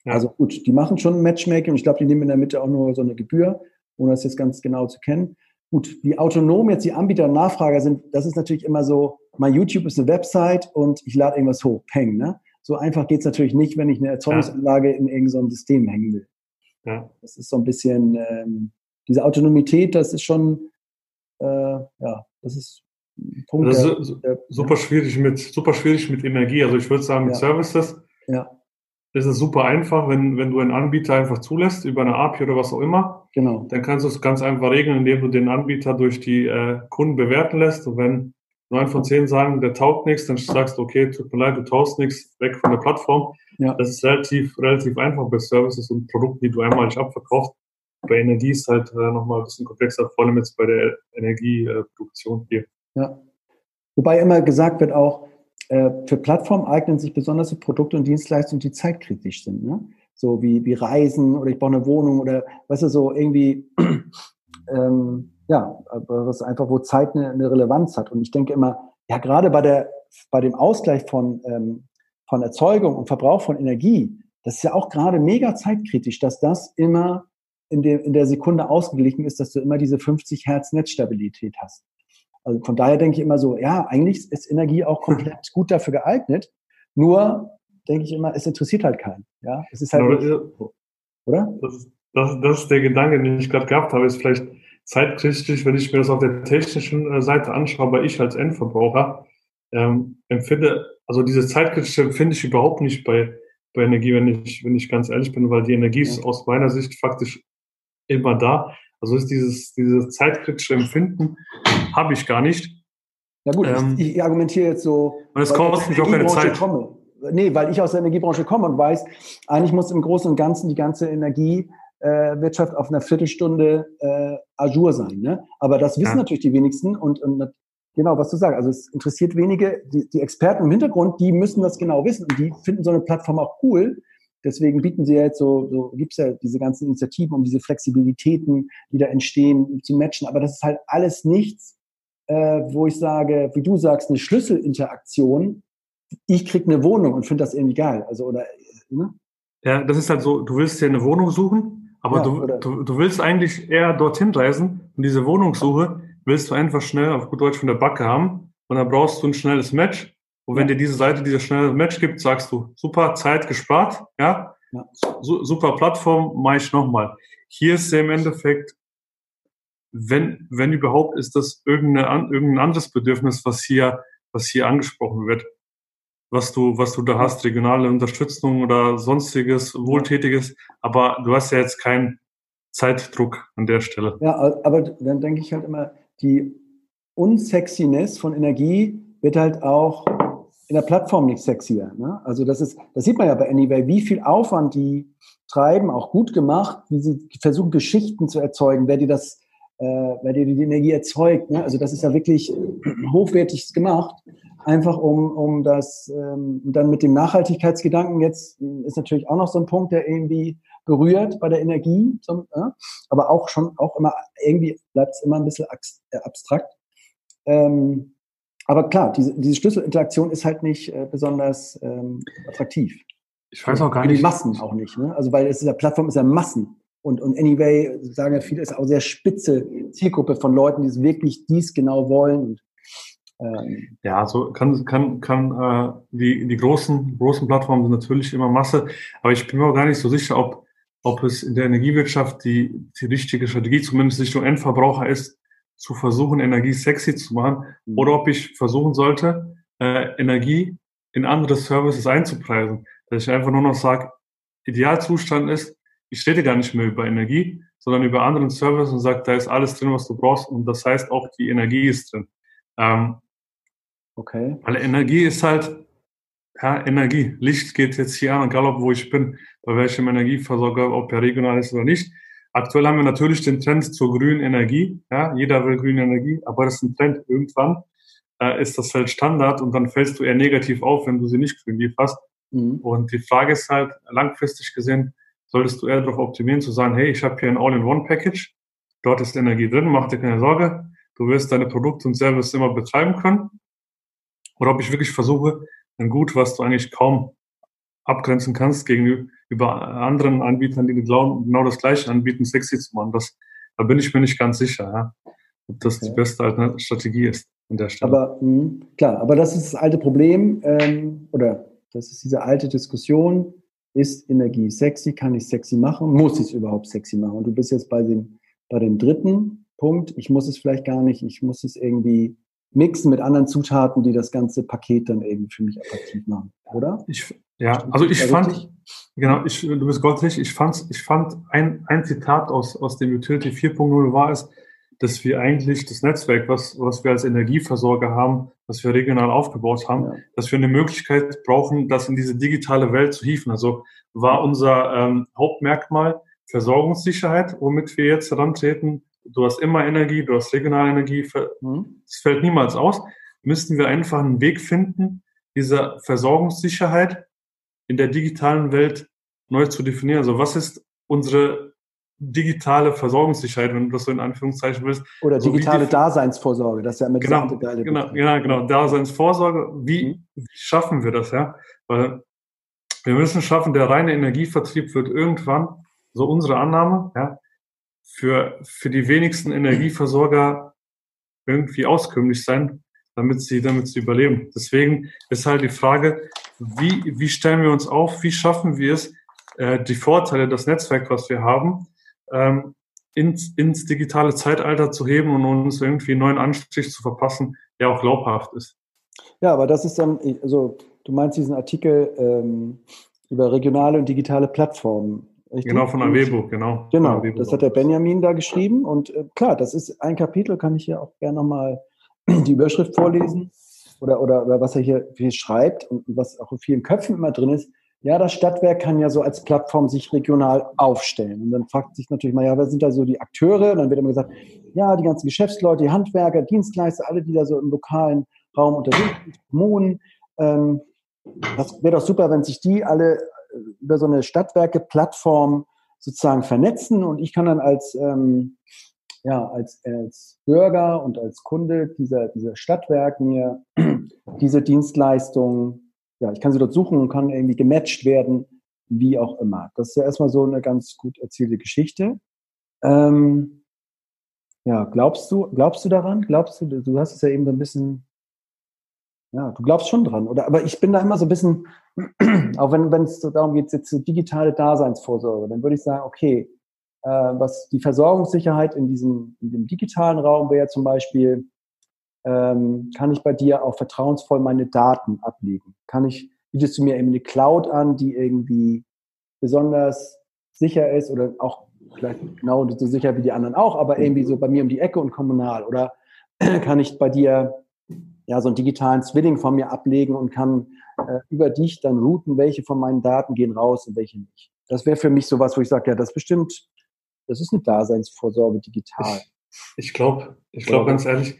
Ja. Also gut, die machen schon Matchmaking und ich glaube, die nehmen in der Mitte auch nur so eine Gebühr, ohne das jetzt ganz genau zu kennen. Gut, wie autonom jetzt die Anbieter und Nachfrager sind, das ist natürlich immer so, mein YouTube ist eine Website und ich lade irgendwas hoch, peng, ne? So einfach geht's natürlich nicht, wenn ich eine Erzeugungsanlage ja. in irgendeinem so System hängen will. Ja. Das ist so ein bisschen, ähm, diese Autonomität, das ist schon, äh, ja, das ist Punkt. Das ist der, super ja. schwierig mit super schwierig mit Energie. Also ich würde sagen, mit. Services ja. Ist es super einfach, wenn, wenn du einen Anbieter einfach zulässt über eine API oder was auch immer. Genau. Dann kannst du es ganz einfach regeln, indem du den Anbieter durch die äh, Kunden bewerten lässt. Und wenn neun von zehn sagen, der taugt nichts, dann sagst du, okay, tut mir leid, du taust nichts, weg von der Plattform. Ja. Das ist relativ, relativ einfach bei Services und Produkten, die du einmalig abverkaufst. Bei Energie ist halt äh, nochmal ein bisschen komplexer, vor allem jetzt bei der Energieproduktion hier. Ja. Wobei immer gesagt wird auch, äh, für Plattformen eignen sich besonders Produkte und Dienstleistungen, die zeitkritisch sind. Ne? So wie, wie Reisen oder ich baue eine Wohnung oder weißt du, so irgendwie, *clears throat* ähm, ja, was einfach, wo Zeit eine, eine Relevanz hat. Und ich denke immer, ja, gerade bei der, bei dem Ausgleich von, ähm, von Erzeugung und Verbrauch von Energie, das ist ja auch gerade mega zeitkritisch, dass das immer in, der in der Sekunde ausgeglichen ist, dass du immer diese 50 Hertz Netzstabilität hast. Also von daher denke ich immer so, ja, eigentlich ist Energie auch komplett *laughs* gut dafür geeignet. Nur denke ich immer, es interessiert halt keinen. Ja, es ist halt, nicht, oder? Das ist, das, das ist der Gedanke, den ich gerade gehabt habe, ist vielleicht zeitkritisch, wenn ich mir das auf der technischen äh, Seite anschaue, weil ich als Endverbraucher ähm, empfinde, also diese zeitkritische empfinde ich überhaupt nicht bei, bei Energie, wenn ich, wenn ich ganz ehrlich bin, weil die Energie ist aus meiner Sicht faktisch immer da. Also ist dieses, dieses zeitkritische Empfinden habe ich gar nicht. Ja gut, ähm, ich, ich, argumentiere jetzt so. Und es kostet mich auch keine Zeit. Komme. Nee, weil ich aus der Energiebranche komme und weiß, eigentlich muss im Großen und Ganzen die ganze Energiewirtschaft auf einer Viertelstunde äh, Azure sein. Ne? Aber das wissen ja. natürlich die wenigsten und, und genau, was du sagst. Also es interessiert wenige, die, die Experten im Hintergrund, die müssen das genau wissen und die finden so eine Plattform auch cool. Deswegen bieten sie ja jetzt so, so gibt es ja diese ganzen Initiativen, um diese Flexibilitäten, die da entstehen, zu matchen. Aber das ist halt alles nichts, äh, wo ich sage, wie du sagst, eine Schlüsselinteraktion. Ich krieg eine Wohnung und finde das irgendwie geil. Also oder ne? Ja, das ist halt so, du willst dir eine Wohnung suchen, aber ja, du, du, du willst eigentlich eher dorthin reisen und diese Wohnungssuche willst du einfach schnell auf gut Deutsch von der Backe haben und dann brauchst du ein schnelles Match. Und wenn dir diese Seite dieses schnelle Match gibt, sagst du, super, Zeit gespart, ja, ja. Su super Plattform, mach ich nochmal. Hier ist ja im Endeffekt, wenn, wenn überhaupt, ist das irgendeine, irgendein anderes Bedürfnis, was hier, was hier angesprochen wird was du, was du da hast, regionale Unterstützung oder sonstiges, Wohltätiges, aber du hast ja jetzt keinen Zeitdruck an der Stelle. Ja, aber dann denke ich halt immer, die Unsexiness von Energie wird halt auch in der Plattform nicht sexier. Ne? Also das ist, das sieht man ja bei Anyway, wie viel Aufwand die treiben, auch gut gemacht, wie sie versuchen, Geschichten zu erzeugen, wer dir das, äh, wer dir die Energie erzeugt. Ne? Also das ist ja wirklich *clears throat* hochwertig gemacht einfach um, um das, ähm, dann mit dem Nachhaltigkeitsgedanken jetzt ist natürlich auch noch so ein Punkt, der irgendwie berührt bei der Energie, so, äh, aber auch schon, auch immer, irgendwie bleibt es immer ein bisschen äh, abstrakt. Ähm, aber klar, diese, diese Schlüsselinteraktion ist halt nicht äh, besonders ähm, attraktiv. Ich weiß auch gar nicht. Für die Massen auch nicht, ne? Also weil es ist ja Plattform ist ja Massen. Und, und Anyway, sagen ja viele, ist auch sehr spitze Zielgruppe von Leuten, die es wirklich dies genau wollen. Und ähm, ja, so kann, kann, kann äh, die, die großen, großen Plattformen sind natürlich immer Masse, aber ich bin mir auch gar nicht so sicher, ob, ob es in der Energiewirtschaft die, die richtige Strategie, zumindest Richtung Endverbraucher ist, zu versuchen, Energie sexy zu machen, mhm. oder ob ich versuchen sollte, äh, Energie in andere Services einzupreisen. Dass ich einfach nur noch sage, Idealzustand ist, ich rede gar nicht mehr über Energie, sondern über anderen Services und sage, da ist alles drin, was du brauchst und das heißt auch, die Energie ist drin. Ähm, Okay. Weil Energie ist halt, ja, Energie. Licht geht jetzt hier an, egal ob wo ich bin, bei welchem Energieversorger, ob er regional ist oder nicht. Aktuell haben wir natürlich den Trend zur grünen Energie. Ja, jeder will grüne Energie, aber das ist ein Trend. Irgendwann äh, ist das halt Standard und dann fällst du eher negativ auf, wenn du sie nicht grün lieferst. Mhm. Und die Frage ist halt, langfristig gesehen, solltest du eher darauf optimieren, zu sagen, hey, ich habe hier ein All-in-One-Package, dort ist Energie drin, mach dir keine Sorge, du wirst deine Produkte und Service immer betreiben können oder ob ich wirklich versuche, ein Gut, was du eigentlich kaum abgrenzen kannst gegenüber anderen Anbietern, die genau das Gleiche anbieten, sexy zu machen. Das, da bin ich mir nicht ganz sicher, ja, ob das okay. die beste Strategie ist an der Stelle. Aber mh, klar, aber das ist das alte Problem ähm, oder das ist diese alte Diskussion. Ist Energie sexy? Kann ich sexy machen? Muss ich es überhaupt sexy machen? Und du bist jetzt bei dem, bei dem dritten Punkt. Ich muss es vielleicht gar nicht. Ich muss es irgendwie mixen mit anderen Zutaten, die das ganze Paket dann eben für mich attraktiv machen, oder? Ich, ja, also ich fand, richtig? genau, ich, du bist gottlich, ich fand, ich fand ein, ein Zitat aus, aus dem Utility 4.0 war es, dass wir eigentlich das Netzwerk, was, was wir als Energieversorger haben, was wir regional aufgebaut haben, ja. dass wir eine Möglichkeit brauchen, das in diese digitale Welt zu hieven. Also war unser ähm, Hauptmerkmal Versorgungssicherheit, womit wir jetzt herantreten, du hast immer Energie, du hast regionale Energie, mhm. es fällt niemals aus, müssten wir einfach einen Weg finden, diese Versorgungssicherheit in der digitalen Welt neu zu definieren. Also was ist unsere digitale Versorgungssicherheit, wenn du das so in Anführungszeichen willst. Oder digitale so Daseinsvorsorge, das ist ja mit genau, geile genau, genau, genau, Daseinsvorsorge. Wie, mhm. wie schaffen wir das, ja? Weil wir müssen schaffen, der reine Energievertrieb wird irgendwann, so unsere Annahme, ja, für, für die wenigsten Energieversorger irgendwie auskömmlich sein, damit sie, damit sie überleben. Deswegen ist halt die Frage, wie, wie stellen wir uns auf, wie schaffen wir es, äh, die Vorteile, das Netzwerk, was wir haben, ähm, ins, ins digitale Zeitalter zu heben und uns irgendwie einen neuen Anstrich zu verpassen, der auch glaubhaft ist. Ja, aber das ist dann, also du meinst diesen Artikel ähm, über regionale und digitale Plattformen. Richtig? Genau, von Avebo, genau. Genau, das hat der Benjamin da geschrieben. Und äh, klar, das ist ein Kapitel, kann ich hier auch gerne nochmal die Überschrift vorlesen. Oder, oder, oder was er hier, hier schreibt und was auch in vielen Köpfen immer drin ist. Ja, das Stadtwerk kann ja so als Plattform sich regional aufstellen. Und dann fragt sich natürlich mal, ja, wer sind da so die Akteure? Und dann wird immer gesagt, ja, die ganzen Geschäftsleute, die Handwerker, Dienstleister, alle, die da so im lokalen Raum unterwegs sind, Kommunen. Ähm, das wäre doch super, wenn sich die alle äh, über so eine Stadtwerke-Plattform sozusagen vernetzen und ich kann dann als, ähm, ja, als, als Bürger und als Kunde dieser, dieser Stadtwerk mir *clears throat* diese Dienstleistung ja, ich kann sie dort suchen und kann irgendwie gematcht werden, wie auch immer. Das ist ja erstmal so eine ganz gut erzählte Geschichte. Ähm, ja, glaubst du, glaubst du daran? Glaubst du, du hast es ja eben so ein bisschen, ja, du glaubst schon dran, oder? Aber ich bin da immer so ein bisschen, *clears throat* auch wenn, wenn es darum geht, jetzt so digitale Daseinsvorsorge, dann würde ich sagen, okay, äh, was die Versorgungssicherheit in diesem, in dem digitalen Raum wäre zum Beispiel, ähm, kann ich bei dir auch vertrauensvoll meine Daten ablegen? Kann ich, bietest du mir eben eine Cloud an, die irgendwie besonders sicher ist oder auch vielleicht genau so sicher wie die anderen auch, aber irgendwie so bei mir um die Ecke und kommunal? Oder *clears throat* kann ich bei dir ja so einen digitalen Zwilling von mir ablegen und kann äh, über dich dann routen, welche von meinen Daten gehen raus und welche nicht? Das wäre für mich sowas, wo ich sage, ja, das bestimmt, das ist eine Daseinsvorsorge digital. Ich, ich glaube, ich glaube ganz ehrlich,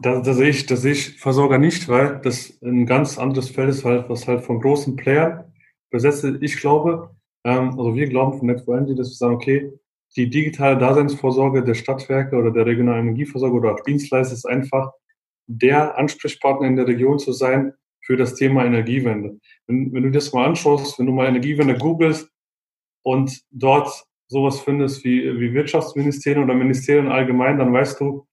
da, da, sehe ich, da sehe ich Versorger nicht, weil das ein ganz anderes Feld ist, halt, was halt von großen Playern besetzt ist. Ich glaube, ähm, also wir glauben von Network Energy, dass wir sagen, okay, die digitale Daseinsvorsorge der Stadtwerke oder der regionalen Energieversorger oder auch Dienstleister ist einfach der Ansprechpartner in der Region zu sein für das Thema Energiewende. Wenn, wenn du das mal anschaust, wenn du mal Energiewende googelst und dort sowas findest wie, wie Wirtschaftsministerien oder Ministerien allgemein, dann weißt du,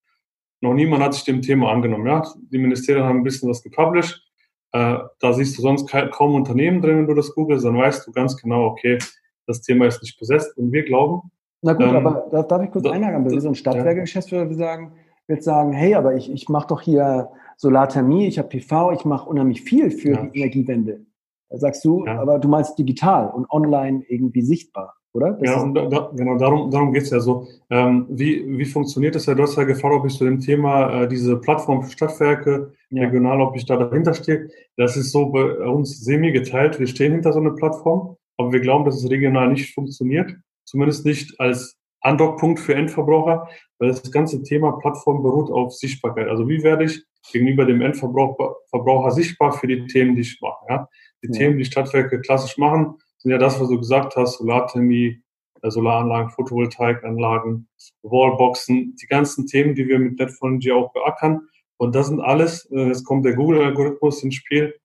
noch niemand hat sich dem Thema angenommen. Ja? Die Ministerien haben ein bisschen was gepublished. Äh, da siehst du sonst kaum Unternehmen drin, wenn du das googelst, dann weißt du ganz genau, okay, das Thema ist nicht besetzt. Und wir glauben. Na gut, ähm, aber da, darf ich kurz einhaken? Wenn so ein Stadtwerke-Geschäftsführer ja. sagen, wird sagen, hey, aber ich, ich mache doch hier Solarthermie, ich habe PV, ich mache unheimlich viel für ja. die Energiewende. Da sagst du, ja. aber du meinst digital und online irgendwie sichtbar oder? Das ja, und da, genau, darum, darum geht es ja so. Ähm, wie, wie funktioniert das ja? Du hast ja gefragt, ob ich zu dem Thema äh, diese Plattform für Stadtwerke ja. regional, ob ich da dahinter stehe. Das ist so bei uns semi geteilt. Wir stehen hinter so einer Plattform, aber wir glauben, dass es regional nicht funktioniert. Zumindest nicht als Andockpunkt für Endverbraucher, weil das ganze Thema Plattform beruht auf Sichtbarkeit. Also wie werde ich gegenüber dem Endverbraucher sichtbar für die Themen, die ich mache? Ja? Die ja. Themen, die Stadtwerke klassisch machen, sind ja das, was du gesagt hast, Solarthermie, äh, Solaranlagen, Photovoltaikanlagen, Wallboxen, die ganzen Themen, die wir mit NetFonology auch beackern. Und das sind alles, äh, jetzt kommt der Google-Algorithmus ins Spiel,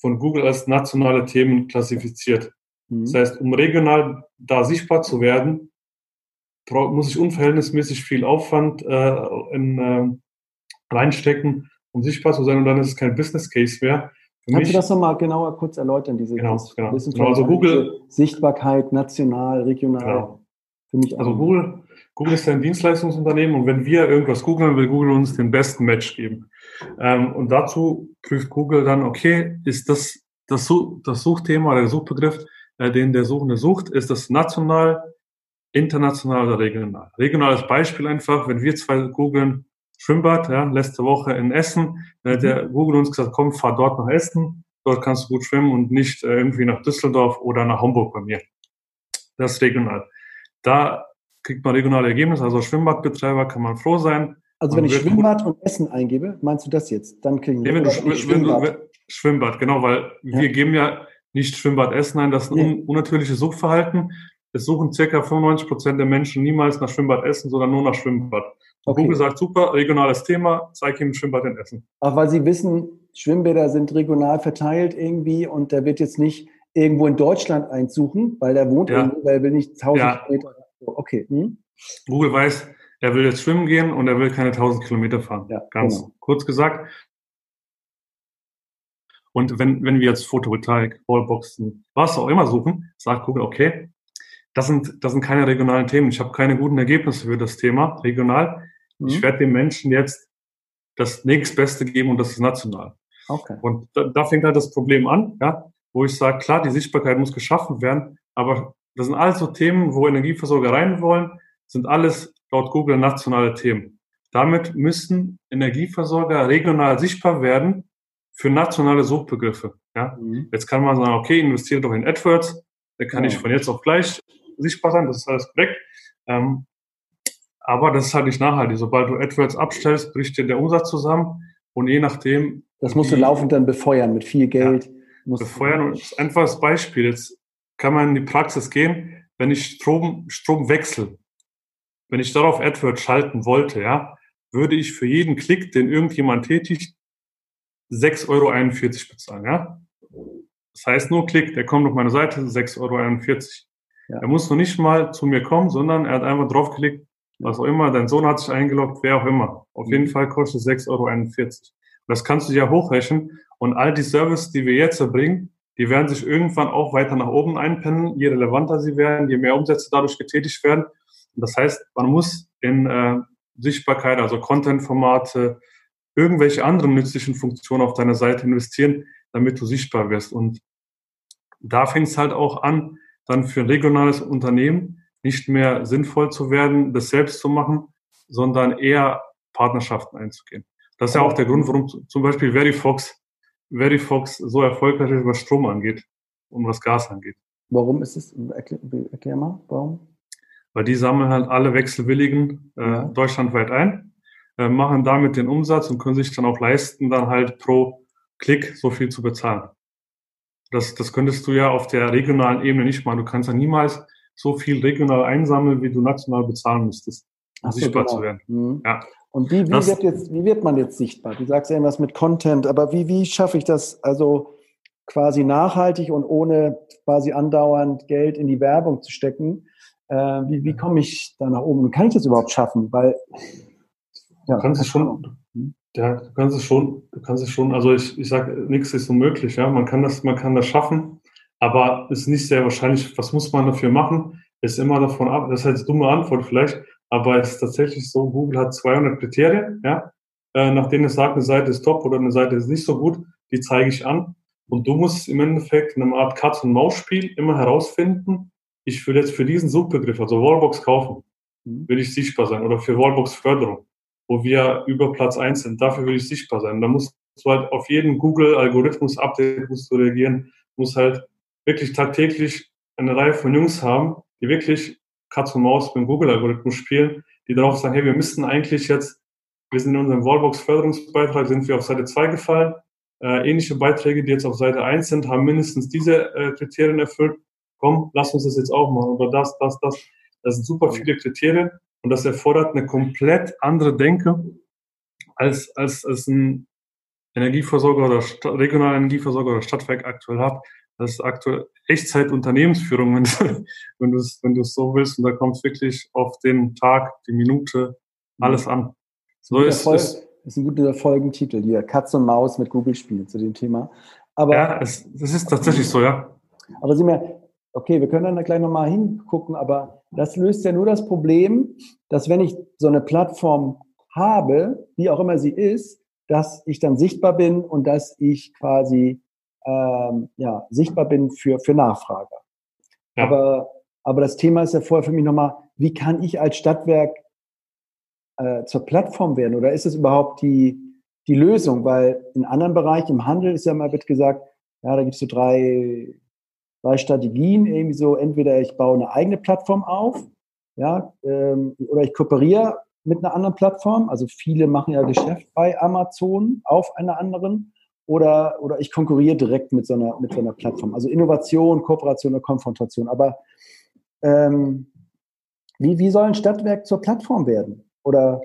von Google als nationale Themen klassifiziert. Mhm. Das heißt, um regional da sichtbar zu werden, muss ich unverhältnismäßig viel Aufwand äh, in, äh, reinstecken, um sichtbar zu sein. Und dann ist es kein Business Case mehr, Kannst du das nochmal genauer kurz erläutern, diese genau, genau. genau also Google, Sichtbarkeit, national, regional? Genau. Für mich also Google, Google ist ja ein Dienstleistungsunternehmen und wenn wir irgendwas googeln, will Google uns den besten Match geben. Ähm, und dazu prüft Google dann, okay, ist das das, Such, das Suchthema oder der Suchbegriff, äh, den der Suchende sucht, ist das national, international oder regional? Regionales Beispiel einfach, wenn wir zwei googeln, Schwimmbad, ja, letzte Woche in Essen. Da hat der mhm. Google uns gesagt, komm, fahr dort nach Essen, dort kannst du gut schwimmen und nicht äh, irgendwie nach Düsseldorf oder nach Hamburg bei mir. Das ist regional. Da kriegt man regionale Ergebnisse, also Schwimmbadbetreiber kann man froh sein. Also wenn ich Schwimmbad und Essen eingebe, meinst du das jetzt? Dann kriegen wir du, Schwimmbad. Du, Schwimmbad, genau, weil ja. wir geben ja nicht Schwimmbad Essen ein, das ist ein nee. unnatürliches Suchverhalten. Es suchen circa 95 Prozent der Menschen niemals nach Schwimmbad Essen, sondern nur nach Schwimmbad. Okay. Google sagt, super, regionales Thema, zeig ihm ein Schwimmbad in Essen. Auch weil sie wissen, Schwimmbäder sind regional verteilt irgendwie und der wird jetzt nicht irgendwo in Deutschland einsuchen, weil der wohnt ja. irgendwo, weil er will nicht 1000 ja. Kilometer. Okay. Hm? Google weiß, er will jetzt schwimmen gehen und er will keine 1000 Kilometer fahren. Ja, Ganz genau. kurz gesagt. Und wenn, wenn wir jetzt Photovoltaik, Wallboxen, was auch immer suchen, sagt Google, okay, das sind, das sind keine regionalen Themen. Ich habe keine guten Ergebnisse für das Thema regional. Mhm. Ich werde den Menschen jetzt das nächstbeste geben und das ist national. Okay. Und da, da fängt halt das Problem an, ja, wo ich sage, klar, die Sichtbarkeit muss geschaffen werden, aber das sind alles so Themen, wo Energieversorger rein wollen, sind alles laut Google nationale Themen. Damit müssen Energieversorger regional sichtbar werden für nationale Suchbegriffe. Ja? Mhm. Jetzt kann man sagen, okay, investiere doch in AdWords, da kann ja. ich von jetzt auf gleich sichtbar sein, das ist alles korrekt. Ähm, aber das ist halt nicht nachhaltig. Sobald du AdWords abstellst, bricht dir der Umsatz zusammen und je nachdem. Das musst du laufend dann befeuern mit viel Geld. Ja, befeuern und das ist einfach das Beispiel. Jetzt kann man in die Praxis gehen, wenn ich Strom, Strom wechsle, wenn ich darauf AdWords schalten wollte, ja, würde ich für jeden Klick, den irgendjemand tätigt, 6,41 Euro bezahlen, ja. Das heißt nur Klick, der kommt auf meine Seite, 6,41 Euro. Ja. Er muss noch nicht mal zu mir kommen, sondern er hat einfach draufgeklickt, was auch immer, dein Sohn hat sich eingeloggt, wer auch immer. Auf mhm. jeden Fall kostet 6,41 Euro. Das kannst du ja hochrechnen und all die Services, die wir jetzt erbringen, die werden sich irgendwann auch weiter nach oben einpennen, je relevanter sie werden, je mehr Umsätze dadurch getätigt werden. Und das heißt, man muss in äh, Sichtbarkeit, also Content-Formate, irgendwelche anderen nützlichen Funktionen auf deiner Seite investieren, damit du sichtbar wirst. Und da fängt es halt auch an, dann für ein regionales Unternehmen nicht mehr sinnvoll zu werden, das selbst zu machen, sondern eher Partnerschaften einzugehen. Das ist ja auch der Grund, warum zum Beispiel Verifox, Verifox so erfolgreich ist, was Strom angeht und was Gas angeht. Warum ist es? Erklär, erklär mal, warum? Weil die sammeln halt alle Wechselwilligen äh, ja. deutschlandweit ein, äh, machen damit den Umsatz und können sich dann auch leisten, dann halt pro Klick so viel zu bezahlen. Das, das könntest du ja auf der regionalen Ebene nicht machen. Du kannst ja niemals so viel regional einsammeln, wie du national bezahlen müsstest, um so, sichtbar genau. zu werden. Mhm. Ja. Und wie, wie, wird jetzt, wie wird man jetzt sichtbar? Du sagst ja irgendwas mit Content, aber wie, wie schaffe ich das also quasi nachhaltig und ohne quasi andauernd Geld in die Werbung zu stecken? Äh, wie, wie komme ich da nach oben? Kann ich das überhaupt schaffen? Weil ja, du kannst es schon, ja, du kannst es schon, du kannst es schon, also ich, ich sage, nichts ist unmöglich, ja. Man kann das, man kann das schaffen. Aber ist nicht sehr wahrscheinlich, was muss man dafür machen? Ist immer davon ab, das ist jetzt dumme Antwort vielleicht, aber es ist tatsächlich so, Google hat 200 Kriterien, ja, äh, nach denen es sagt, eine Seite ist top oder eine Seite ist nicht so gut, die zeige ich an. Und du musst im Endeffekt in einer Art Katz- und Maus-Spiel immer herausfinden, ich will jetzt für diesen Suchbegriff, also Wallbox kaufen, mhm. will ich sichtbar sein oder für Wallbox Förderung, wo wir über Platz eins sind, dafür will ich sichtbar sein. Da musst du halt auf jeden Google-Algorithmus-Update musst du reagieren, musst halt wirklich tagtäglich eine Reihe von Jungs haben, die wirklich Katz und Maus mit dem Google-Algorithmus spielen, die darauf sagen, hey, wir müssten eigentlich jetzt, wir sind in unserem Wallbox-Förderungsbeitrag, sind wir auf Seite 2 gefallen. Äh, ähnliche Beiträge, die jetzt auf Seite 1 sind, haben mindestens diese äh, Kriterien erfüllt. Komm, lass uns das jetzt auch machen. Oder das, das, das. Das sind super viele Kriterien und das erfordert eine komplett andere Denke, als, als, als ein Energieversorger oder regionaler Energieversorger oder Stadtwerk aktuell hat. Das ist aktuell Echtzeit-Unternehmensführung, wenn, *laughs* wenn du es wenn du es so willst. Und da kommt es wirklich auf den Tag, die Minute, alles an. So ist, es. ist ein guter Folgentitel hier. Katz und Maus mit Google spielen zu dem Thema. Aber, ja, es, es ist tatsächlich so, ja. Aber sieh mal, okay, wir können dann gleich nochmal hingucken, aber das löst ja nur das Problem, dass wenn ich so eine Plattform habe, wie auch immer sie ist, dass ich dann sichtbar bin und dass ich quasi ähm, ja, sichtbar bin für, für Nachfrager. Ja. Aber, aber das Thema ist ja vorher für mich nochmal, wie kann ich als Stadtwerk äh, zur Plattform werden? Oder ist es überhaupt die, die Lösung? Weil in anderen Bereichen, im Handel ist ja mal wird gesagt, ja, da gibt es so drei, drei Strategien, irgendwie so, entweder ich baue eine eigene Plattform auf, ja, ähm, oder ich kooperiere mit einer anderen Plattform. Also viele machen ja Geschäft bei Amazon auf einer anderen oder, oder ich konkurriere direkt mit so, einer, mit so einer Plattform. Also Innovation, Kooperation und Konfrontation. Aber ähm, wie, wie soll ein Stadtwerk zur Plattform werden? Oder,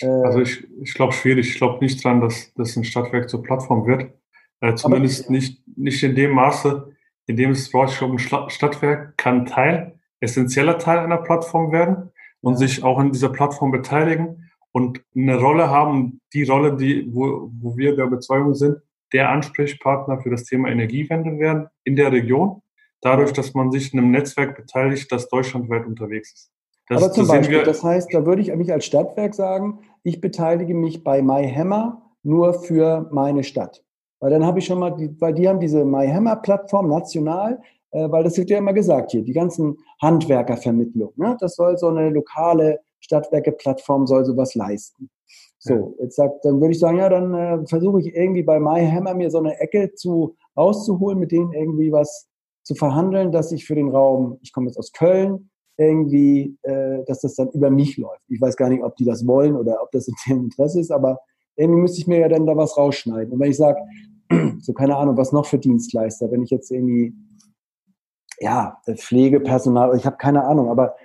äh, also ich, ich glaube schwierig. Ich glaube nicht dran, dass, dass ein Stadtwerk zur Plattform wird. Äh, zumindest aber, nicht, nicht in dem Maße, in dem ein Stadtwerk kann Teil, essentieller Teil einer Plattform werden und sich auch an dieser Plattform beteiligen und eine Rolle haben, die Rolle, die, wo, wo wir der Überzeugung sind, der Ansprechpartner für das Thema Energiewende werden in der Region, dadurch, dass man sich in einem Netzwerk beteiligt, das deutschlandweit unterwegs ist. Das, Aber zum Beispiel, das heißt, da würde ich mich als Stadtwerk sagen, ich beteilige mich bei MyHammer nur für meine Stadt. Weil dann habe ich schon mal, die, weil die haben diese MyHammer-Plattform national, äh, weil das wird ja immer gesagt hier, die ganzen Handwerkervermittlung. Ne? Das soll so eine lokale Stadtwerke-Plattform soll sowas leisten. So, jetzt sagt, dann würde ich sagen, ja, dann äh, versuche ich irgendwie bei MyHammer mir so eine Ecke zu rauszuholen, mit denen irgendwie was zu verhandeln, dass ich für den Raum, ich komme jetzt aus Köln, irgendwie, äh, dass das dann über mich läuft. Ich weiß gar nicht, ob die das wollen oder ob das in deren Interesse ist, aber irgendwie müsste ich mir ja dann da was rausschneiden. Und wenn ich sage, *clears throat* so keine Ahnung, was noch für Dienstleister, wenn ich jetzt irgendwie, ja, Pflegepersonal, ich habe keine Ahnung, aber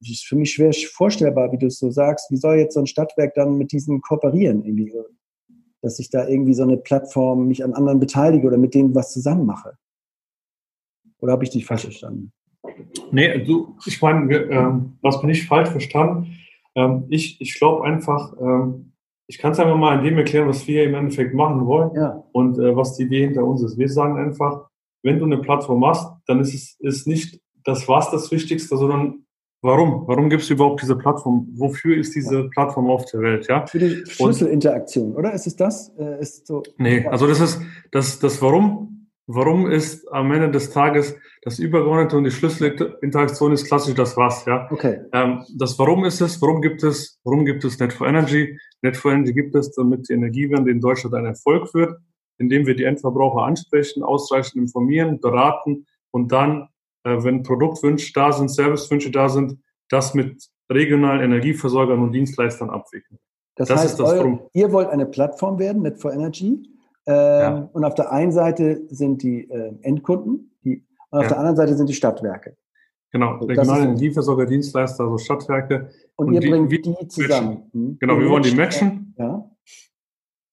es ist für mich schwer vorstellbar, wie du es so sagst. Wie soll jetzt so ein Stadtwerk dann mit diesen kooperieren irgendwie? Dass ich da irgendwie so eine Plattform mich an anderen beteilige oder mit denen was zusammen mache? Oder habe ich dich falsch verstanden? Nee, du, ich meine, ähm, was bin ich falsch verstanden? Ähm, ich ich glaube einfach, ähm, ich kann es einfach mal in dem erklären, was wir im Endeffekt machen wollen ja. und äh, was die Idee hinter uns ist. Wir sagen einfach, wenn du eine Plattform hast, dann ist es ist nicht das was das Wichtigste, sondern warum? Warum gibt es überhaupt diese Plattform? Wofür ist diese Plattform auf der Welt? Ja? Für die Schlüsselinteraktion, oder? Ist es das? Äh, ist so, nee, also das ist das, das Warum Warum ist am Ende des Tages das Übergeordnete und die Schlüsselinteraktion ist klassisch das Was, ja. Okay. Ähm, das Warum ist es, warum gibt es, warum gibt es Net for Energy? Net for Energy gibt es, damit die Energiewende in Deutschland ein Erfolg wird, indem wir die Endverbraucher ansprechen, ausreichend informieren, beraten und dann, äh, wenn Produktwünsche da sind, Servicewünsche da sind, das mit regionalen Energieversorgern und Dienstleistern abwickeln. Das, das heißt, das eure, ihr wollt eine Plattform werden, Net for Energy, ja. Ähm, und auf der einen Seite sind die äh, Endkunden die, und auf ja. der anderen Seite sind die Stadtwerke. Genau, regionale Energieversorger, Dienstleister, also Stadtwerke. Und, und ihr die, bringt die zusammen. Hm? Genau, wir wollen die matchen ja.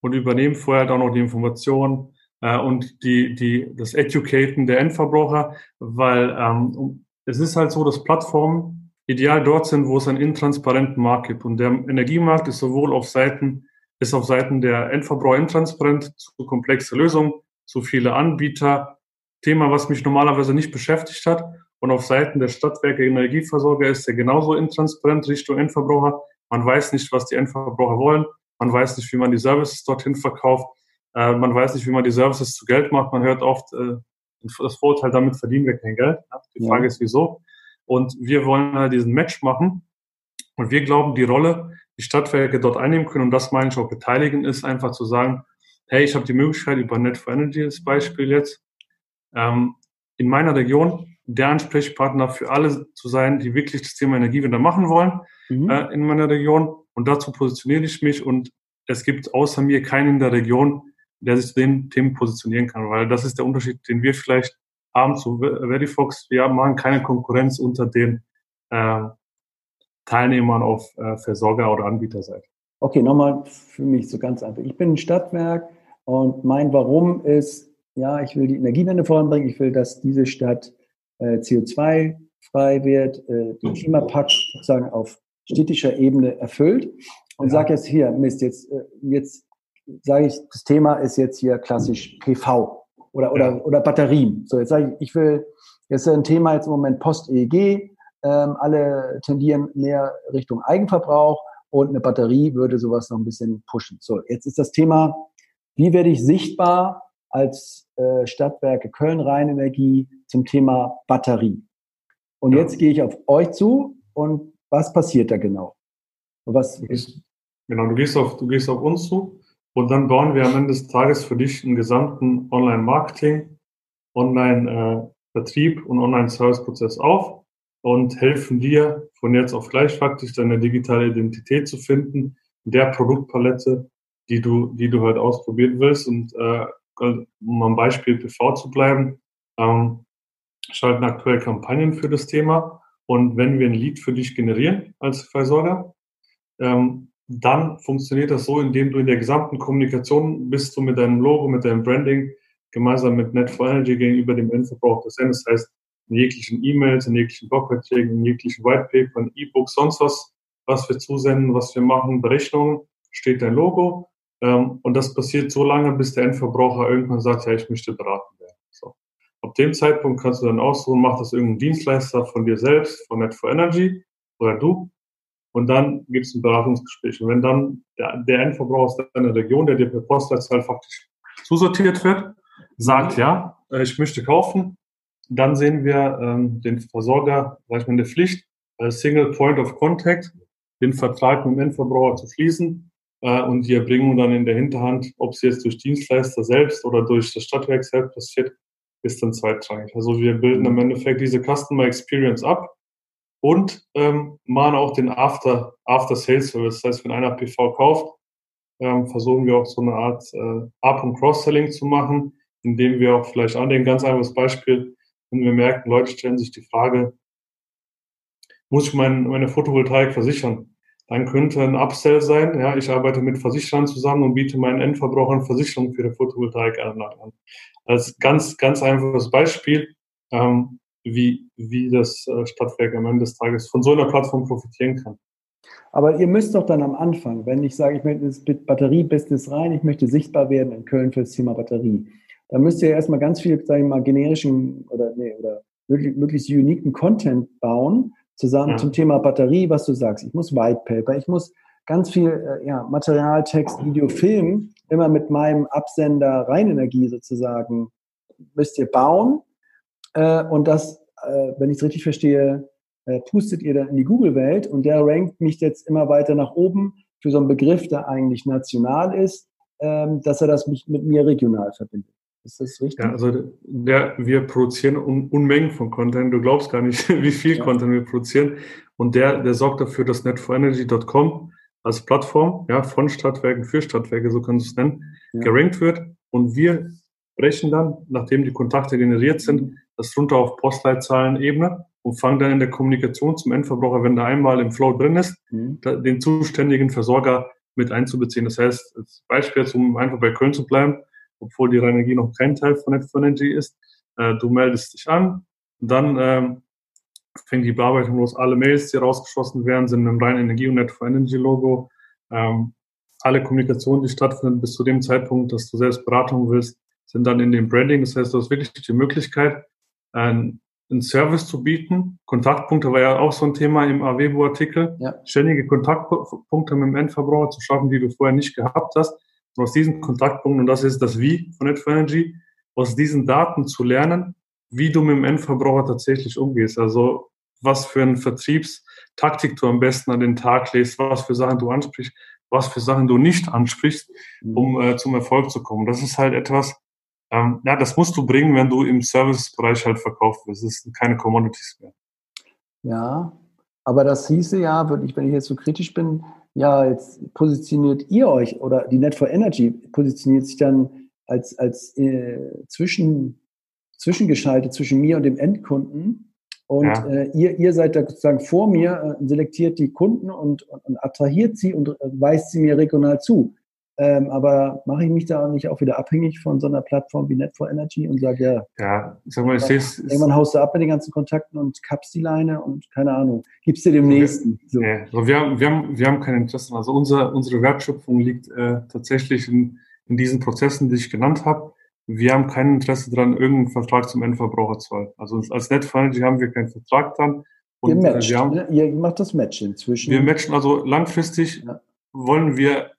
und übernehmen vorher auch noch die Informationen äh, und die, die, das Educaten der Endverbraucher, weil ähm, es ist halt so, dass Plattformen ideal dort sind, wo es einen intransparenten Markt gibt. Und der Energiemarkt ist sowohl auf Seiten ist auf Seiten der Endverbraucher intransparent, zu komplexe Lösungen, zu viele Anbieter. Thema, was mich normalerweise nicht beschäftigt hat. Und auf Seiten der Stadtwerke Energieversorger ist er genauso intransparent Richtung Endverbraucher. Man weiß nicht, was die Endverbraucher wollen. Man weiß nicht, wie man die Services dorthin verkauft. Äh, man weiß nicht, wie man die Services zu Geld macht. Man hört oft äh, das Vorurteil, damit verdienen wir kein Geld. Die Frage ja. ist, wieso? Und wir wollen halt diesen Match machen. Und wir glauben, die Rolle, die Stadtwerke dort einnehmen können und das meine ich auch beteiligen, ist einfach zu sagen, hey, ich habe die Möglichkeit über Net for Energy als Beispiel jetzt, ähm, in meiner Region der Ansprechpartner für alle zu sein, die wirklich das Thema Energiewende machen wollen mhm. äh, in meiner Region. Und dazu positioniere ich mich und es gibt außer mir keinen in der Region, der sich zu den Themen positionieren kann, weil das ist der Unterschied, den wir vielleicht haben zu Verifox. Wir machen keine Konkurrenz unter den äh, Teilnehmern auf äh, Versorger- oder Anbieterseite. Okay, nochmal für mich so ganz einfach. Ich bin ein Stadtwerk und mein Warum ist, ja, ich will die Energiewende voranbringen, ich will, dass diese Stadt äh, CO2-frei wird, äh, den Klimapakt sozusagen auf städtischer Ebene erfüllt und ja. sage jetzt hier, Mist, jetzt, äh, jetzt sage ich, das Thema ist jetzt hier klassisch PV oder, oder, ja. oder Batterien. So, jetzt sage ich, ich will, jetzt ist ein Thema jetzt im Moment Post-EEG, ähm, alle tendieren mehr Richtung Eigenverbrauch und eine Batterie würde sowas noch ein bisschen pushen. So, jetzt ist das Thema, wie werde ich sichtbar als äh, Stadtwerke Köln Rheinenergie zum Thema Batterie? Und ja. jetzt gehe ich auf euch zu und was passiert da genau? Was genau, du gehst auf, du gehst auf uns zu und dann bauen wir am Ende des Tages für dich einen gesamten Online-Marketing, Online-Vertrieb äh, und Online-Service-Prozess auf und helfen dir von jetzt auf gleich faktisch deine digitale Identität zu finden, in der Produktpalette, die du, die du halt ausprobieren willst. Und äh, um am Beispiel PV zu bleiben, ähm, schalten aktuell Kampagnen für das Thema. Und wenn wir ein Lead für dich generieren als Versorger, ähm, dann funktioniert das so, indem du in der gesamten Kommunikation bist du mit deinem Logo, mit deinem Branding gemeinsam mit Net4Energy gegenüber dem Endverbraucher präsent. Das heißt, in jeglichen E-Mails, in jeglichen Blogbeiträgen, in jeglichen Whitepaper, E-Books, sonst was, was wir zusenden, was wir machen, Berechnungen, steht dein Logo. Ähm, und das passiert so lange, bis der Endverbraucher irgendwann sagt, ja, ich möchte beraten werden. So. Ab dem Zeitpunkt kannst du dann aussuchen, macht das irgendein Dienstleister von dir selbst, von Net4Energy oder du. Und dann gibt es ein Beratungsgespräch. Und wenn dann der, der Endverbraucher aus deiner Region, der dir per Postleitzahl faktisch zusortiert wird, sagt, ja, äh, ich möchte kaufen, dann sehen wir ähm, den Versorger, sag ich mal, in der Pflicht als Single Point of Contact den Vertrag mit dem Endverbraucher zu schließen äh, und die Erbringung dann in der Hinterhand, ob es jetzt durch Dienstleister selbst oder durch das Stadtwerk selbst passiert, ist dann zweitrangig. Also wir bilden im Endeffekt diese Customer Experience ab und ähm, machen auch den After, After Sales Service. Das heißt, wenn einer PV kauft, ähm, versuchen wir auch so eine Art äh, Up- und Cross-Selling zu machen, indem wir auch vielleicht an den ganz einfaches Beispiel, wenn wir merken, Leute stellen sich die Frage, muss ich mein, meine Photovoltaik versichern? Dann könnte ein Upsell sein, ja, ich arbeite mit Versicherern zusammen und biete meinen Endverbrauchern Versicherung für die Photovoltaikanlage an. Als ganz, ganz einfaches Beispiel, ähm, wie, wie das äh, Stadtwerk am Ende des Tages von so einer Plattform profitieren kann. Aber ihr müsst doch dann am Anfang, wenn ich sage, ich möchte ins Batteriebusiness rein, ich möchte sichtbar werden in Köln für das Thema Batterie, dann müsst ihr erstmal ganz viel, sage ich mal, generischen oder, nee, oder möglichst uniken Content bauen, zusammen ja. zum Thema Batterie, was du sagst. Ich muss White Paper, ich muss ganz viel äh, ja, Material, Text, Video, Film immer mit meinem Absender Reinenergie sozusagen müsst ihr bauen. Äh, und das, äh, wenn ich es richtig verstehe, äh, pustet ihr dann in die Google-Welt und der rankt mich jetzt immer weiter nach oben für so einen Begriff, der eigentlich national ist, ähm, dass er das mich mit mir regional verbindet. Ist das richtig? Ja, also der, wir produzieren Un Unmengen von Content. Du glaubst gar nicht, *laughs* wie viel ja. Content wir produzieren. Und der, der sorgt dafür, dass net4energy.com als Plattform ja, von Stadtwerken für Stadtwerke, so kannst du es nennen, ja. gerankt wird. Und wir brechen dann, nachdem die Kontakte generiert sind, das runter auf Postleitzahlenebene und fangen dann in der Kommunikation zum Endverbraucher, wenn da einmal im Flow drin ist, mhm. den zuständigen Versorger mit einzubeziehen. Das heißt, als Beispiel jetzt, um einfach bei Köln zu bleiben, obwohl die Energie noch kein Teil von Net4Energy ist. Äh, du meldest dich an, dann ähm, fängt die Bearbeitung los. Alle Mails, die rausgeschossen werden, sind mit dem reinen Energie- und Net4Energy-Logo. Ähm, alle Kommunikationen, die stattfinden bis zu dem Zeitpunkt, dass du selbst Beratung willst, sind dann in dem Branding. Das heißt, du hast wirklich die Möglichkeit, einen, einen Service zu bieten. Kontaktpunkte war ja auch so ein Thema im AWEBO-Artikel. Ja. Ständige Kontaktpunkte mit dem Endverbraucher zu schaffen, die du vorher nicht gehabt hast. Und aus diesen Kontaktpunkten, und das ist das Wie von Net4Energy, aus diesen Daten zu lernen, wie du mit dem Endverbraucher tatsächlich umgehst. Also was für eine Vertriebstaktik du am besten an den Tag legst, was für Sachen du ansprichst, was für Sachen du nicht ansprichst, mhm. um äh, zum Erfolg zu kommen. Das ist halt etwas, ähm, ja, das musst du bringen, wenn du im Servicebereich halt verkauft wirst. Das sind keine Commodities mehr. Ja, aber das hieße ja, wenn ich jetzt so kritisch bin, ja, jetzt positioniert ihr euch oder die Net 4 Energy positioniert sich dann als, als äh, zwischen, zwischengeschaltet zwischen mir und dem Endkunden. Und ja. äh, ihr, ihr seid da sozusagen vor mir, äh, selektiert die Kunden und, und, und attrahiert sie und äh, weist sie mir regional zu. Ähm, aber mache ich mich da nicht auch wieder abhängig von so einer Plattform wie Net4Energy und sage, ja, ja sag mal, ich sehe es. Irgendwann haust du ab mit den ganzen Kontakten und kappst die Leine und keine Ahnung, gibst dir dem nächsten. So. Nee, also wir, haben, wir, haben, wir haben kein Interesse. Also unser, unsere Wertschöpfung liegt äh, tatsächlich in, in diesen Prozessen, die ich genannt habe. Wir haben kein Interesse daran, irgendeinen Vertrag zum Endverbraucher zu halten. Also als Net4Energy haben wir keinen Vertrag dran. Und ihr, matcht, wir haben, ne? ihr macht das Match inzwischen. Wir matchen also langfristig ja. wollen wir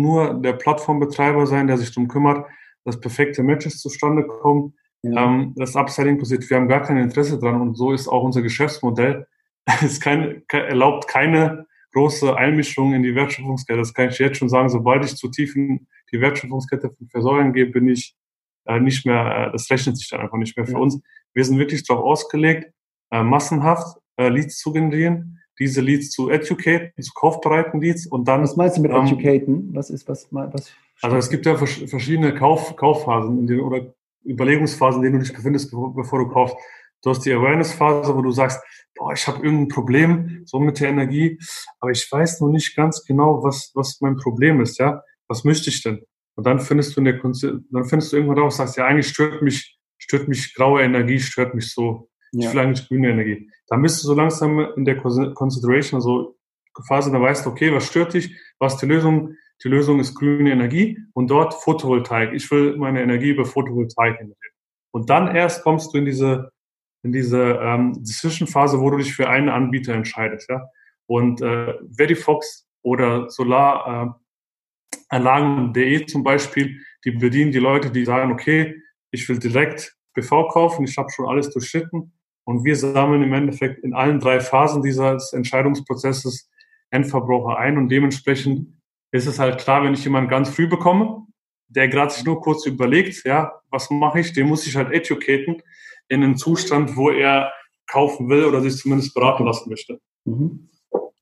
nur der Plattformbetreiber sein, der sich darum kümmert, dass perfekte Matches zustande kommen. Ja. Ähm, das Upselling passiert. Wir haben gar kein Interesse dran und so ist auch unser Geschäftsmodell. *laughs* Es kein, erlaubt keine große Einmischung in die Wertschöpfungskette. Das kann ich jetzt schon sagen. Sobald ich zu tief in die Wertschöpfungskette von Versorgern gehe, bin ich äh, nicht mehr, äh, das rechnet sich dann einfach nicht mehr für ja. uns. Wir sind wirklich darauf ausgelegt, äh, massenhaft äh, Leads zu generieren diese Leads zu educaten, zu kaufbereiten Leads und dann. Was meinst du mit ähm, educaten? Was ist, was, was? Also es gibt ja verschiedene Kauf, Kaufphasen in denen, oder Überlegungsphasen, in denen du dich befindest, bevor, bevor du kaufst. Du hast die Awareness-Phase, wo du sagst, boah, ich habe irgendein Problem, so mit der Energie, aber ich weiß noch nicht ganz genau, was, was mein Problem ist, ja. Was möchte ich denn? Und dann findest du in der dann findest du irgendwann raus, sagst, ja, eigentlich stört mich, stört mich graue Energie, stört mich so. Ja. Ich will eigentlich grüne Energie. Dann bist du so langsam in der Consideration, also Phase, da weißt du, okay, was stört dich, was ist die Lösung? Die Lösung ist grüne Energie und dort Photovoltaik. Ich will meine Energie über Photovoltaik generieren. Und dann erst kommst du in diese, in diese ähm, Zwischenphase, wo du dich für einen Anbieter entscheidest. Ja? Und äh, Verifox oder Solaranlagen.de äh, zum Beispiel, die bedienen die Leute, die sagen, okay, ich will direkt PV kaufen, ich habe schon alles durchschritten und wir sammeln im Endeffekt in allen drei Phasen dieses Entscheidungsprozesses Endverbraucher ein und dementsprechend ist es halt klar, wenn ich jemanden ganz früh bekomme, der gerade sich nur kurz überlegt, ja, was mache ich, den muss ich halt educaten in einen Zustand, wo er kaufen will oder sich zumindest beraten lassen möchte. Mhm.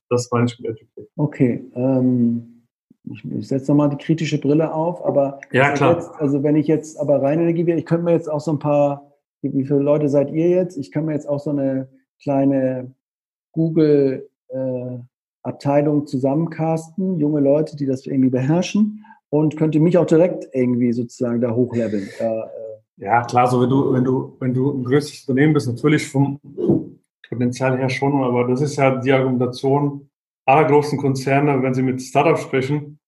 Das meine ich mit educaten. Okay, ähm, ich, ich setze nochmal die kritische Brille auf, aber ja, klar. Jetzt, also wenn ich jetzt aber reine Energie wäre, ich könnte mir jetzt auch so ein paar, wie viele Leute seid ihr jetzt? Ich kann mir jetzt auch so eine kleine Google äh, zusammencasten, junge Leute, die das irgendwie beherrschen und könnte mich auch direkt irgendwie sozusagen da hochleveln. Äh ja, klar, so wenn du, wenn du, wenn du ein größeres Unternehmen bist, natürlich vom Potenzial her schon, aber das ist ja die Argumentation aller großen Konzerne, wenn sie mit Startups sprechen,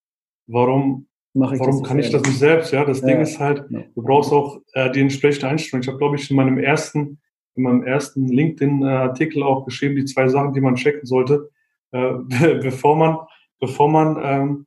warum, ich warum kann ich das nicht selbst? Ja, das ja. Ding ist halt, du brauchst auch äh, die entsprechende Einstellung. Ich habe, glaube ich, in meinem ersten, in meinem ersten LinkedIn-Artikel auch geschrieben, die zwei Sachen, die man checken sollte, äh, *laughs* bevor man, bevor man ähm,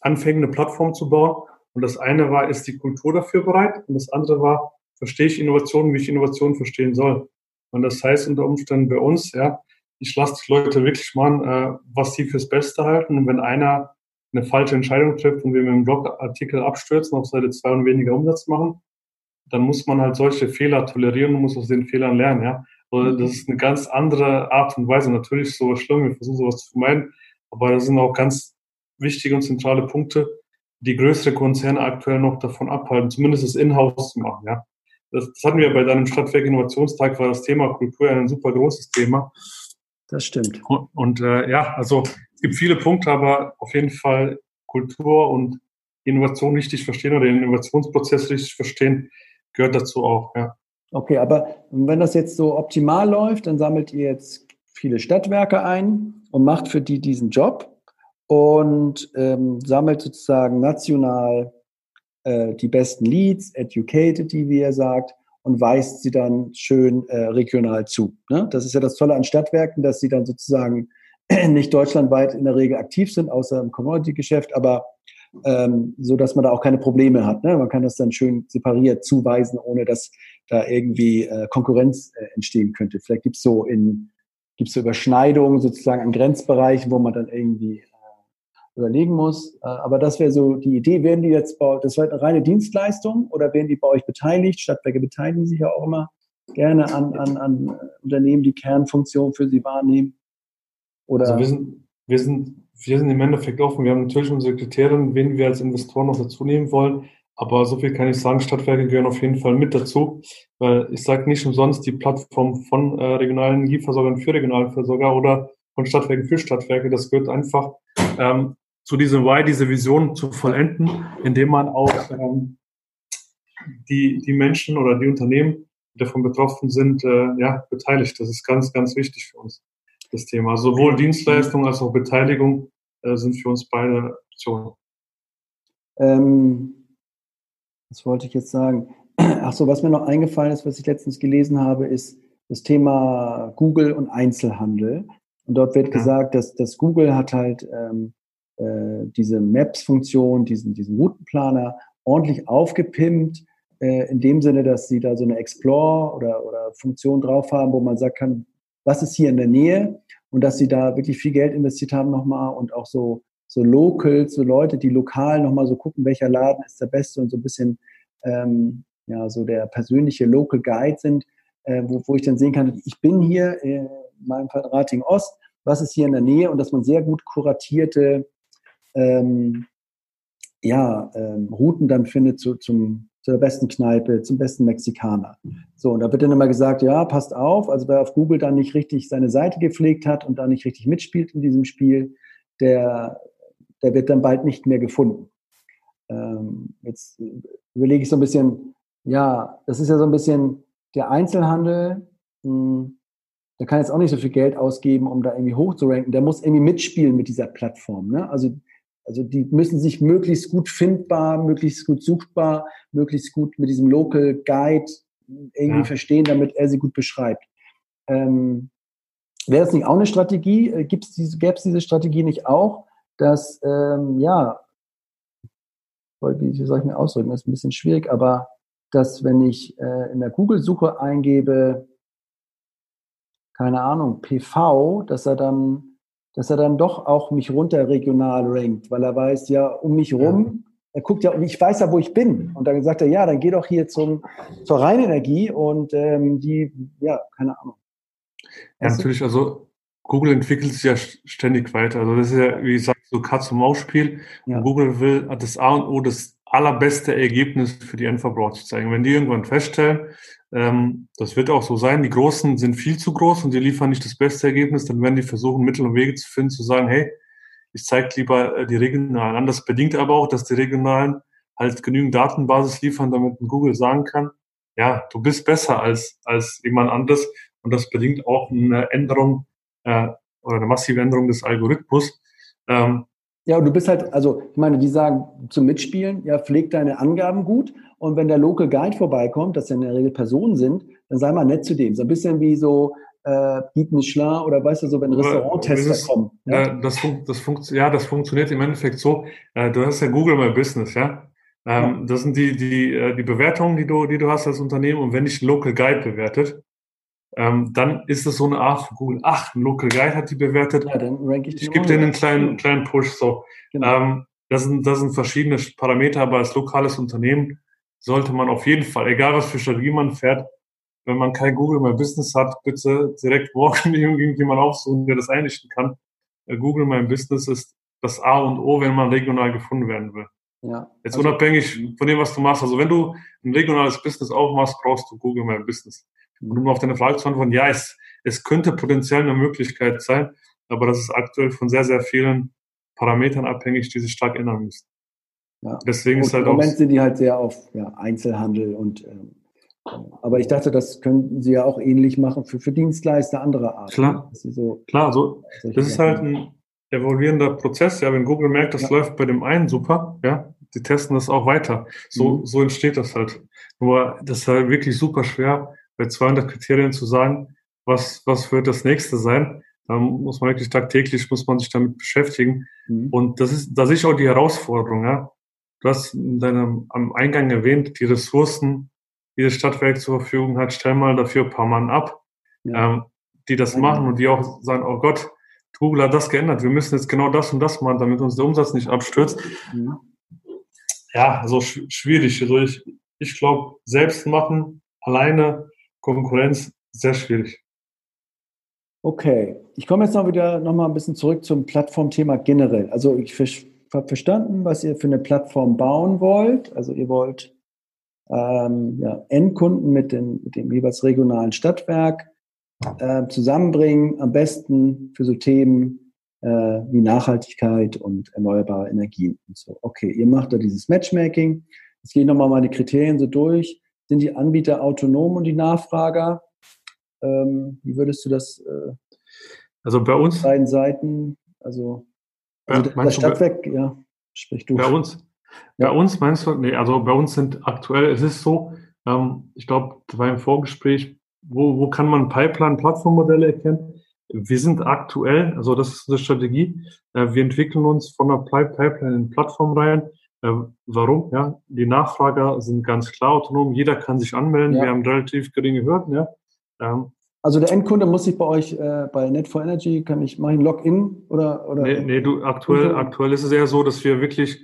anfängt, eine Plattform zu bauen. Und das eine war, ist die Kultur dafür bereit? Und das andere war, verstehe ich Innovationen, wie ich Innovationen verstehen soll? Und das heißt unter Umständen bei uns, ja, ich lasse die Leute wirklich machen, äh, was sie fürs Beste halten. Und wenn einer eine falsche Entscheidung trifft und wir mit dem Blogartikel abstürzen, auf Seite zwei und weniger Umsatz machen, dann muss man halt solche Fehler tolerieren und muss aus den Fehlern lernen, ja. Also das ist eine ganz andere Art und Weise. Natürlich so schlimm, wir versuchen sowas zu vermeiden, aber das sind auch ganz wichtige und zentrale Punkte, die größere Konzerne aktuell noch davon abhalten, zumindest das Inhouse zu machen, ja. Das, das hatten wir bei deinem Stadtwerk Innovationstag, war das Thema Kultur ein super großes Thema. Das stimmt. Und, und äh, ja, also gibt viele Punkte, aber auf jeden Fall Kultur und Innovation richtig verstehen oder den Innovationsprozess richtig verstehen, gehört dazu auch, ja. Okay, aber wenn das jetzt so optimal läuft, dann sammelt ihr jetzt viele Stadtwerke ein und macht für die diesen Job und ähm, sammelt sozusagen national äh, die besten Leads, educated die, wie er sagt, und weist sie dann schön äh, regional zu. Ne? Das ist ja das Tolle an Stadtwerken, dass sie dann sozusagen *clears throat* nicht deutschlandweit in der Regel aktiv sind, außer im Commodity-Geschäft, aber ähm, so dass man da auch keine Probleme hat. Ne? Man kann das dann schön separiert zuweisen, ohne dass da irgendwie äh, Konkurrenz äh, entstehen könnte. Vielleicht gibt es so in gibt's so Überschneidungen sozusagen an Grenzbereichen, wo man dann irgendwie überlegen muss. Äh, aber das wäre so die Idee. Werden die jetzt bei, das wäre eine reine Dienstleistung oder werden die bei euch beteiligt? Stadtwerke beteiligen sich ja auch immer gerne an, an, an Unternehmen, die Kernfunktion für sie wahrnehmen. Oder also wir sind, wir sind, wir sind im Endeffekt offen. Wir haben natürlich unsere Kriterien, wen wir als Investoren noch dazu nehmen wollen. Aber so viel kann ich sagen, Stadtwerke gehören auf jeden Fall mit dazu, weil ich sage nicht umsonst die Plattform von äh, regionalen Liefersorgern für Regionalversorger oder von Stadtwerken für Stadtwerke. Das gehört einfach ähm, zu diesem Why, diese Vision zu vollenden, indem man auch ähm, die, die Menschen oder die Unternehmen, die davon betroffen sind, äh, ja, beteiligt. Das ist ganz, ganz wichtig für uns, das Thema. Sowohl Dienstleistung als auch Beteiligung äh, sind für uns beide Optionen. Ähm, was wollte ich jetzt sagen? *clears throat* Ach so, was mir noch eingefallen ist, was ich letztens gelesen habe, ist das Thema Google und Einzelhandel. Und dort wird ja. gesagt, dass, dass Google hat halt ähm, äh, diese Maps-Funktion, diesen, diesen Routenplaner ordentlich aufgepimpt, äh, in dem Sinne, dass sie da so eine Explore oder, oder Funktion drauf haben, wo man sagen kann, was ist hier in der Nähe und dass sie da wirklich viel Geld investiert haben nochmal und auch so, so Locals, so Leute, die lokal nochmal so gucken, welcher Laden ist der beste und so ein bisschen, ähm, ja, so der persönliche Local Guide sind, äh, wo, wo ich dann sehen kann, ich bin hier, in meinem Fall Rating Ost, was ist hier in der Nähe? Und dass man sehr gut kuratierte ähm, ja, ähm, Routen dann findet zu, zum, zur besten Kneipe, zum besten Mexikaner. So, und da wird dann immer gesagt, ja, passt auf, also wer auf Google dann nicht richtig seine Seite gepflegt hat und da nicht richtig mitspielt in diesem Spiel, der, der wird dann bald nicht mehr gefunden. Ähm, jetzt überlege ich so ein bisschen, ja, das ist ja so ein bisschen der Einzelhandel, mh, hm, der kann jetzt auch nicht so viel Geld ausgeben, um da irgendwie hochzuranken. Der muss irgendwie mitspielen mit dieser Plattform. Ne? Also also die müssen sich möglichst gut findbar, möglichst gut suchbar, möglichst gut mit diesem Local Guide irgendwie ja. verstehen, damit er sie gut beschreibt. Ähm, Wäre das nicht auch eine Strategie? Äh, diese, Gäbe es diese Strategie nicht auch, dass, ähm, ja, wie soll ich mir ausdrücken, das ist ein bisschen schwierig, aber dass wenn ich äh, in der Google-Suche eingebe, keine Ahnung, PV, dass er dann dass er dann doch auch mich runter regional rankt, weil er weiß, ja, um mich rum, er guckt ja, ich weiß ja, wo ich bin. Und dann sagt er, ja, dann geh doch hier zum, zur Reinenergie und ähm, die, ja, keine Ahnung. Ja, natürlich, also Google entwickelt sich ja ständig weiter. Also das ist ja, wie gesagt, so Katz-und-Maus-Spiel. Ja. Google will das A und O, das allerbeste Ergebnis für die Endverbraucher zu zeigen. Wenn die irgendwann feststellen, ähm, das wird auch so sein, die Großen sind viel zu groß und die liefern nicht das beste Ergebnis, dann werden die versuchen, Mittel und Wege zu finden, zu sagen, hey, ich zeige lieber äh, die regionalen an. Das bedingt aber auch, dass die regionalen halt genügend Datenbasis liefern, damit Google sagen kann, ja, du bist besser als, als jemand anderes. Und das bedingt auch eine Änderung äh, oder eine massive Änderung des Algorithmus. Ähm, ja, und du bist halt, also ich meine, die sagen zum Mitspielen, ja, pfleg deine Angaben gut und wenn der Local Guide vorbeikommt, das ja in der Regel Personen sind, dann sei mal nett zu dem. So ein bisschen wie so äh, Guide Michelin oder weißt du so, wenn Restauranttester kommen. Ja? Äh, das, fun das funkt ja, das funktioniert im Endeffekt so. Äh, du hast ja Google My Business, ja. Ähm, ja. Das sind die, die, äh, die Bewertungen, die du, die du hast als Unternehmen. Und wenn dich Local Guide bewertet, ähm, dann ist es so eine Art von Google. Ach, ein Local Guide hat die bewertet. Ja, dann rank ich die Ich gebe dir einen kleinen, kleinen Push. So. Genau. Ähm, das, sind, das sind verschiedene Parameter, aber als lokales Unternehmen sollte man auf jeden Fall, egal was für Strategie man fährt, wenn man kein Google My Business hat, bitte direkt *laughs* morgen irgendjemand aufsuchen, der das einrichten kann. Äh, Google My Business ist das A und O, wenn man regional gefunden werden will. Ja. Jetzt also, unabhängig von dem, was du machst. Also wenn du ein regionales Business aufmachst, brauchst du Google My Business. Um auf deine Frage zu antworten, ja, es, es könnte potenziell eine Möglichkeit sein, aber das ist aktuell von sehr, sehr vielen Parametern abhängig, die sich stark ändern müssen. Ja. Deswegen und ist halt Im Moment sind die halt sehr auf ja, Einzelhandel und ähm, aber ich dachte, das könnten Sie ja auch ähnlich machen für, für Dienstleister anderer Art. Klar, so klar, so das ist halt ein evolvierender Prozess. Ja, wenn Google merkt, das ja. läuft bei dem einen super, ja, die testen das auch weiter. So, mhm. so entsteht das halt. Nur das ist halt wirklich super schwer, bei 200 Kriterien zu sagen, was, was wird das nächste sein. Da muss man wirklich tagtäglich, muss man sich damit beschäftigen. Mhm. Und das ist, das ist auch die Herausforderung, ja. Du hast in deinem, am Eingang erwähnt, die Ressourcen, die das Stadtwerk zur Verfügung hat, stell mal dafür ein paar Mann ab, ja. ähm, die das machen und die auch sagen, oh Gott, Google hat das geändert, wir müssen jetzt genau das und das machen, damit uns der Umsatz nicht abstürzt. Mhm. Ja, also sch schwierig. Also ich, ich glaube, selbst machen, alleine, Konkurrenz, sehr schwierig. Okay, ich komme jetzt noch wieder noch mal ein bisschen zurück zum Plattformthema generell. Also ich habe verstanden, was ihr für eine Plattform bauen wollt. Also ihr wollt ähm, ja, Endkunden mit, den, mit dem jeweils regionalen Stadtwerk äh, zusammenbringen, am besten für so Themen äh, wie Nachhaltigkeit und erneuerbare Energien und so. Okay, ihr macht da dieses Matchmaking. Jetzt gehe ich nochmal meine Kriterien so durch. Sind die Anbieter autonom und die Nachfrager? Ähm, wie würdest du das? Äh, also bei uns beiden Seiten, also, also ja, das Stadtwerk, ja, sprich du. Bei uns, bei uns meinst du, nee, also bei uns sind aktuell, es ist so, ähm, ich glaube, das war im Vorgespräch, wo, wo kann man Pipeline-Plattformmodelle erkennen? Wir sind aktuell, also das ist eine Strategie, äh, wir entwickeln uns von der Pipeline in Plattform rein. Äh, warum? Ja, die Nachfrager sind ganz klar autonom, jeder kann sich anmelden, ja. wir haben relativ geringe Hürden, ja. Ähm, also der Endkunde muss sich bei euch äh, bei Net4Energy, kann ich machen Login oder oder? Nee, nee du aktuell, aktuell ist es eher so, dass wir wirklich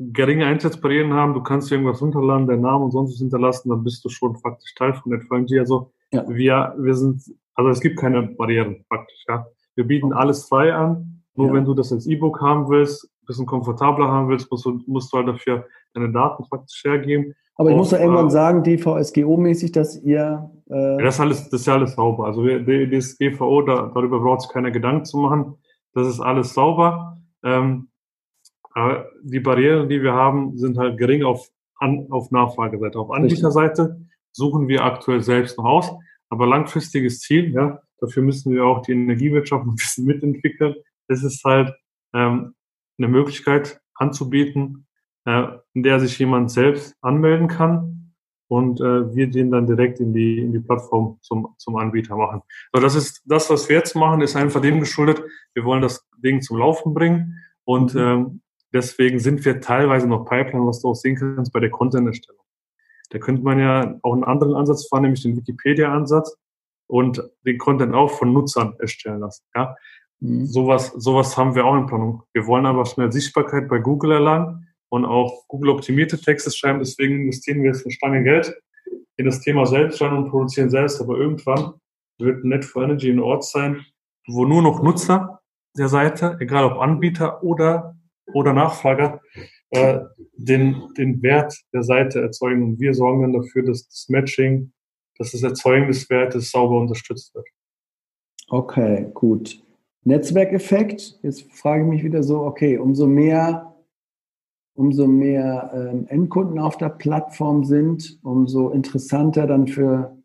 geringe Einsatzbarrieren haben, du kannst irgendwas runterladen, deinen Namen und sonst was hinterlassen, dann bist du schon faktisch Teil von NetFrameG. Also ja. wir, wir sind, also es gibt keine Barrieren faktisch, ja. Wir bieten alles frei an. Nur ja. wenn du das als E-Book haben willst, ein bisschen komfortabler haben willst, musst du, musst du halt dafür deine Daten faktisch hergeben. Aber ich muss ja irgendwann äh, sagen, DVSGO-mäßig, dass ihr. Äh das, ist alles, das ist ja alles sauber. Also das GVO, da, darüber braucht sich keiner Gedanken zu machen. Das ist alles sauber. Ähm, aber die Barrieren, die wir haben, sind halt gering auf, an, auf Nachfrageseite. Auf Anbieterseite suchen wir aktuell selbst noch aus, aber langfristiges Ziel, ja, dafür müssen wir auch die Energiewirtschaft *laughs* ein bisschen mitentwickeln. Es ist halt ähm, eine Möglichkeit anzubieten, äh, in der sich jemand selbst anmelden kann und äh, wir den dann direkt in die, in die Plattform zum, zum Anbieter machen. So, das ist das, was wir jetzt machen, ist einfach dem geschuldet. Wir wollen das Ding zum Laufen bringen und mhm. ähm, Deswegen sind wir teilweise noch Pipeline, was du auch sehen kannst bei der Content-Erstellung. Da könnte man ja auch einen anderen Ansatz fahren, nämlich den Wikipedia-Ansatz und den Content auch von Nutzern erstellen lassen. Ja? Mhm. Sowas, sowas haben wir auch in Planung. Wir wollen aber schnell Sichtbarkeit bei Google erlangen und auch Google optimierte Texte schreiben. Deswegen investieren wir jetzt eine Stange Geld in das Thema selbst rein und produzieren selbst. Aber irgendwann wird Net for Energy ein Ort sein, wo nur noch Nutzer der Seite, egal ob Anbieter oder, oder Nachfrager, äh, den, den Wert der Seite erzeugen. Und wir sorgen dann dafür, dass das Matching, dass das Erzeugen des Wertes sauber unterstützt wird. Okay, gut. Netzwerkeffekt. Jetzt frage ich mich wieder so, okay, umso mehr, umso mehr ähm, Endkunden auf der Plattform sind, umso interessanter dann für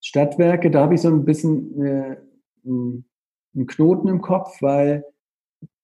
Stadtwerke. Da habe ich so ein bisschen äh, einen Knoten im Kopf, weil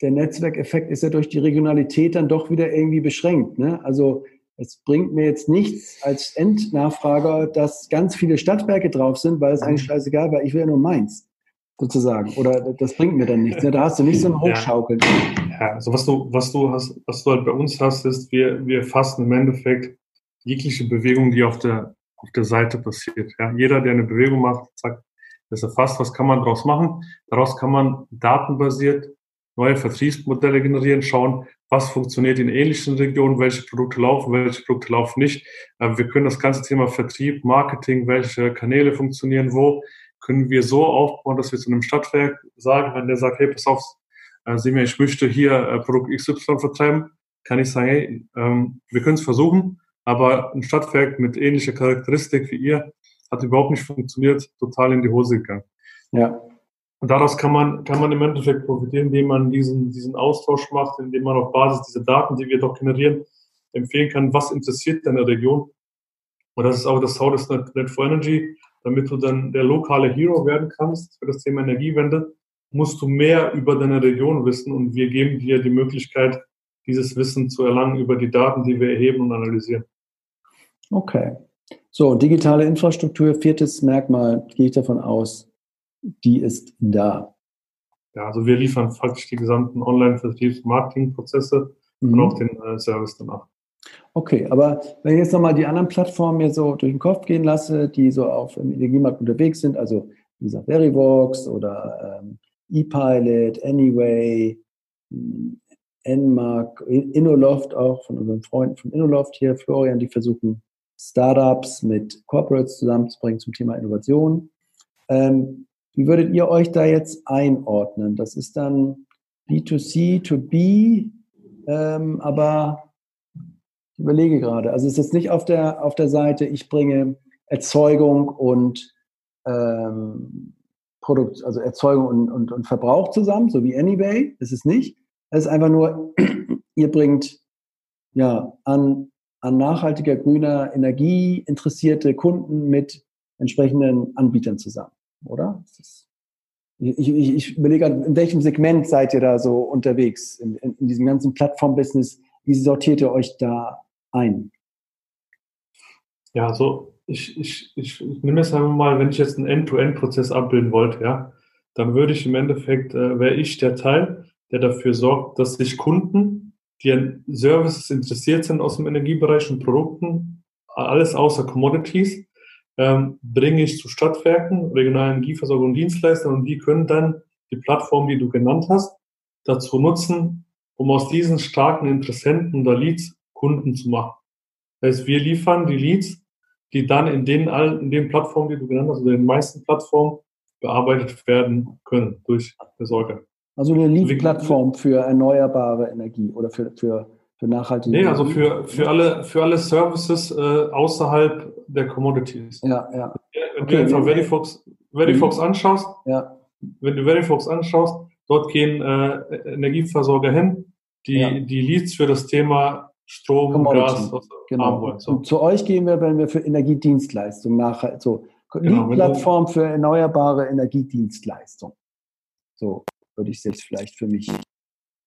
der Netzwerkeffekt ist ja durch die Regionalität dann doch wieder irgendwie beschränkt. Ne? Also es bringt mir jetzt nichts als Endnachfrager, dass ganz viele Stadtwerke drauf sind, weil es eigentlich scheißegal, weil ich will ja nur meins sozusagen. Oder das bringt mir dann nichts. Ne? Da hast du nicht so ein Hochschaukeln. Ja, ja also was du, was du hast, was du halt bei uns hast, ist, wir, wir fassen im Endeffekt jegliche Bewegung, die auf der, auf der Seite passiert. Ja? Jeder, der eine Bewegung macht, sagt, das erfasst, was kann man daraus machen. Daraus kann man datenbasiert neue Vertriebsmodelle generieren, schauen, was funktioniert in ähnlichen Regionen, welche Produkte laufen, welche Produkte laufen nicht. Wir können das ganze Thema Vertrieb, Marketing, welche Kanäle funktionieren wo, können wir so aufbauen, dass wir zu einem Stadtwerk sagen, wenn der sagt, hey, pass auf, äh, sieh mir, ich möchte hier äh, Produkt XY vertreiben, kann ich sagen, hey, ähm, wir können es versuchen, aber ein Stadtwerk mit ähnlicher Charakteristik wie ihr hat überhaupt nicht funktioniert, total in die Hose gegangen. Ja. Und daraus kann man, kann man im Endeffekt profitieren, indem man diesen, diesen Austausch macht, indem man auf Basis dieser Daten, die wir doch generieren, empfehlen kann, was interessiert deine Region. Und das ist auch das Haus des Net for Energy. Damit du dann der lokale Hero werden kannst für das Thema Energiewende, musst du mehr über deine Region wissen und wir geben dir die Möglichkeit, dieses Wissen zu erlangen über die Daten, die wir erheben und analysieren. Okay. So, digitale Infrastruktur, viertes Merkmal, gehe ich davon aus, die ist da. Ja, also wir liefern faktisch die gesamten Online-Vertriebs- Marketingprozesse mhm. und auch den äh, Service danach. Okay, aber wenn ich jetzt nochmal die anderen Plattformen mir so durch den Kopf gehen lasse, die so auf dem Energiemarkt unterwegs sind, also wie gesagt Verivox oder ähm, ePilot, Anyway, Nmark, Innoloft auch von unseren Freunden von Innoloft hier, Florian, die versuchen Startups mit Corporates zusammenzubringen zum Thema Innovation. Ähm, wie würdet ihr euch da jetzt einordnen? Das ist dann B2C, to B, ähm, aber ich überlege gerade. Also es ist jetzt nicht auf der, auf der Seite, ich bringe Erzeugung und ähm, Produkt, also Erzeugung und, und, und Verbrauch zusammen, so wie Anyway. Das ist nicht. Es ist einfach nur, *clears throat* ihr bringt ja an an nachhaltiger grüner Energie interessierte Kunden mit entsprechenden Anbietern zusammen, oder? ich, ich, ich überlege, in welchem Segment seid ihr da so unterwegs in, in, in diesem ganzen Plattform-Business? Wie sortiert ihr euch da ein? Ja, also ich, ich, ich, ich nehme es einmal mal, wenn ich jetzt einen End-to-End-Prozess abbilden wollte, ja, dann würde ich im Endeffekt, äh, wäre ich der Teil, der dafür sorgt, dass sich Kunden die an Services interessiert sind aus dem Energiebereich und Produkten, alles außer Commodities, ähm, bringe ich zu Stadtwerken, regionalen Energieversorger und Dienstleistern und die können dann die Plattform, die du genannt hast, dazu nutzen, um aus diesen starken Interessenten oder Leads Kunden zu machen. Das heißt, wir liefern die Leads, die dann in den, in den Plattformen, die du genannt hast, oder in den meisten Plattformen bearbeitet werden können durch Versorger. Also eine Lead-Plattform für erneuerbare Energie oder für, für, für nachhaltige Nee, also für, für, alle, für alle Services äh, außerhalb der Commodities. Ja, ja. Wenn okay, du jetzt auf Verifox, Verifox mhm. anschaust, ja. wenn du Verifox anschaust, dort gehen äh, Energieversorger hin, die ja. die Leads für das Thema Strom, Commodity. Gas genau. wollen. So. Und zu euch gehen wir, wenn wir für Energiedienstleistungen nachhaltig, so genau, Lead-Plattform für erneuerbare Energiedienstleistungen. So würde ich jetzt vielleicht für mich.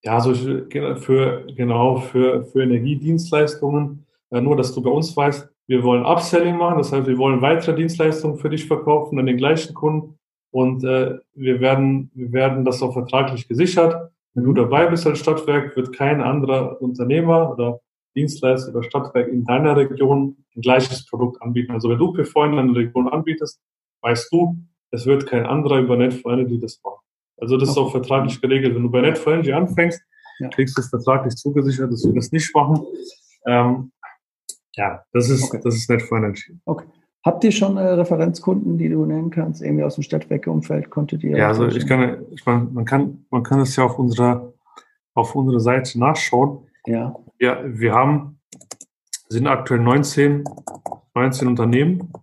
Ja, also für, genau, für, für Energiedienstleistungen, äh, nur dass du bei uns weißt, wir wollen Upselling machen, das heißt, wir wollen weitere Dienstleistungen für dich verkaufen an den gleichen Kunden und äh, wir, werden, wir werden das auch vertraglich gesichert. Wenn du dabei bist als Stadtwerk, wird kein anderer Unternehmer oder Dienstleister oder Stadtwerk in deiner Region ein gleiches Produkt anbieten. Also wenn du PV in deiner Region anbietest, weißt du, es wird kein anderer über Net for Energy das machen. Also das ist auch vertraglich geregelt. Wenn du bei Net4Energy anfängst, ja. kriegst du es vertraglich zugesichert, dass wir das nicht machen. Ähm, ja, das ist, okay. das ist Net4Energy. Okay. Habt ihr schon äh, Referenzkunden, die du nennen kannst, irgendwie aus dem Stadtwerke-Umfeld? Konntet ihr? Ja, also ich kann, ich meine, man kann, man kann es ja auf unserer, auf unserer Seite nachschauen. Ja. Ja, wir haben, sind aktuell 19, 19 Unternehmen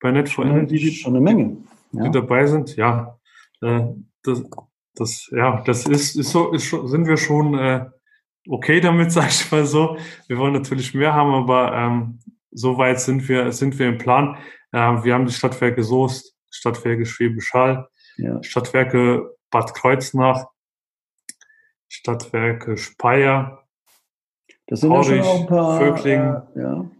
bei Net4Energy. Die, schon eine Menge. Ja. Die dabei sind, ja. Äh, das, das, ja, das ist, ist so, ist sind wir schon äh, okay damit, *laughs* sag ich mal so. Wir wollen natürlich mehr haben, aber ähm, so weit sind wir, sind wir im Plan. Äh, wir haben die Stadtwerke Soest, Stadtwerke Schwäbisch Hall, ja. Stadtwerke Bad Kreuznach, Stadtwerke Speyer, das sind Aurich, ja schon ein paar, Vögling, äh, ja.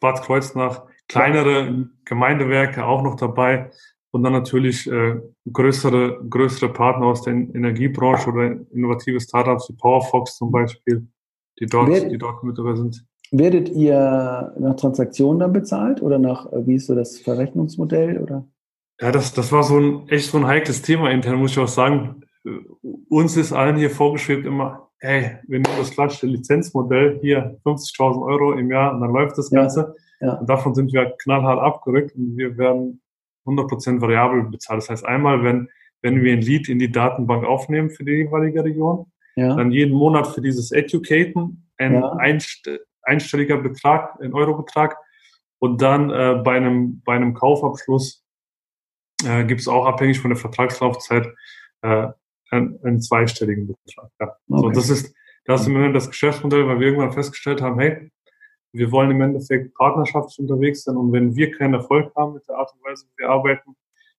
Bad Kreuznach, kleinere Gemeindewerke auch noch dabei und dann natürlich äh, größere, größere Partner aus der Energiebranche oder innovative Startups wie PowerFox zum Beispiel, die dort, Wer, die dort mit dabei sind. Werdet ihr nach Transaktionen dann bezahlt oder nach, äh, wie ist so das Verrechnungsmodell? Oder? Ja, das, das war so ein echt so ein heikles Thema intern, muss ich auch sagen. Uns ist allen hier vorgeschwebt immer, hey, wir nehmen das klassische Lizenzmodell, hier 50.000 Euro im Jahr und dann läuft das Ganze. Ja. Und davon sind wir knallhart abgerückt und wir werden 100% variabel bezahlt. Das heißt, einmal, wenn, wenn wir ein Lead in die Datenbank aufnehmen für die jeweilige Region, ja. dann jeden Monat für dieses Educaten ein ja. Einst einstelliger Betrag, ein Eurobetrag. Und dann äh, bei, einem, bei einem Kaufabschluss äh, gibt es auch abhängig von der Vertragslaufzeit äh, einen, einen zweistelligen Betrag. Ja. Okay. So, das ist, das ist im Moment das Geschäftsmodell, weil wir irgendwann festgestellt haben, hey, wir wollen im Endeffekt partnerschaftlich unterwegs sein und wenn wir keinen Erfolg haben mit der Art und Weise, wie wir arbeiten,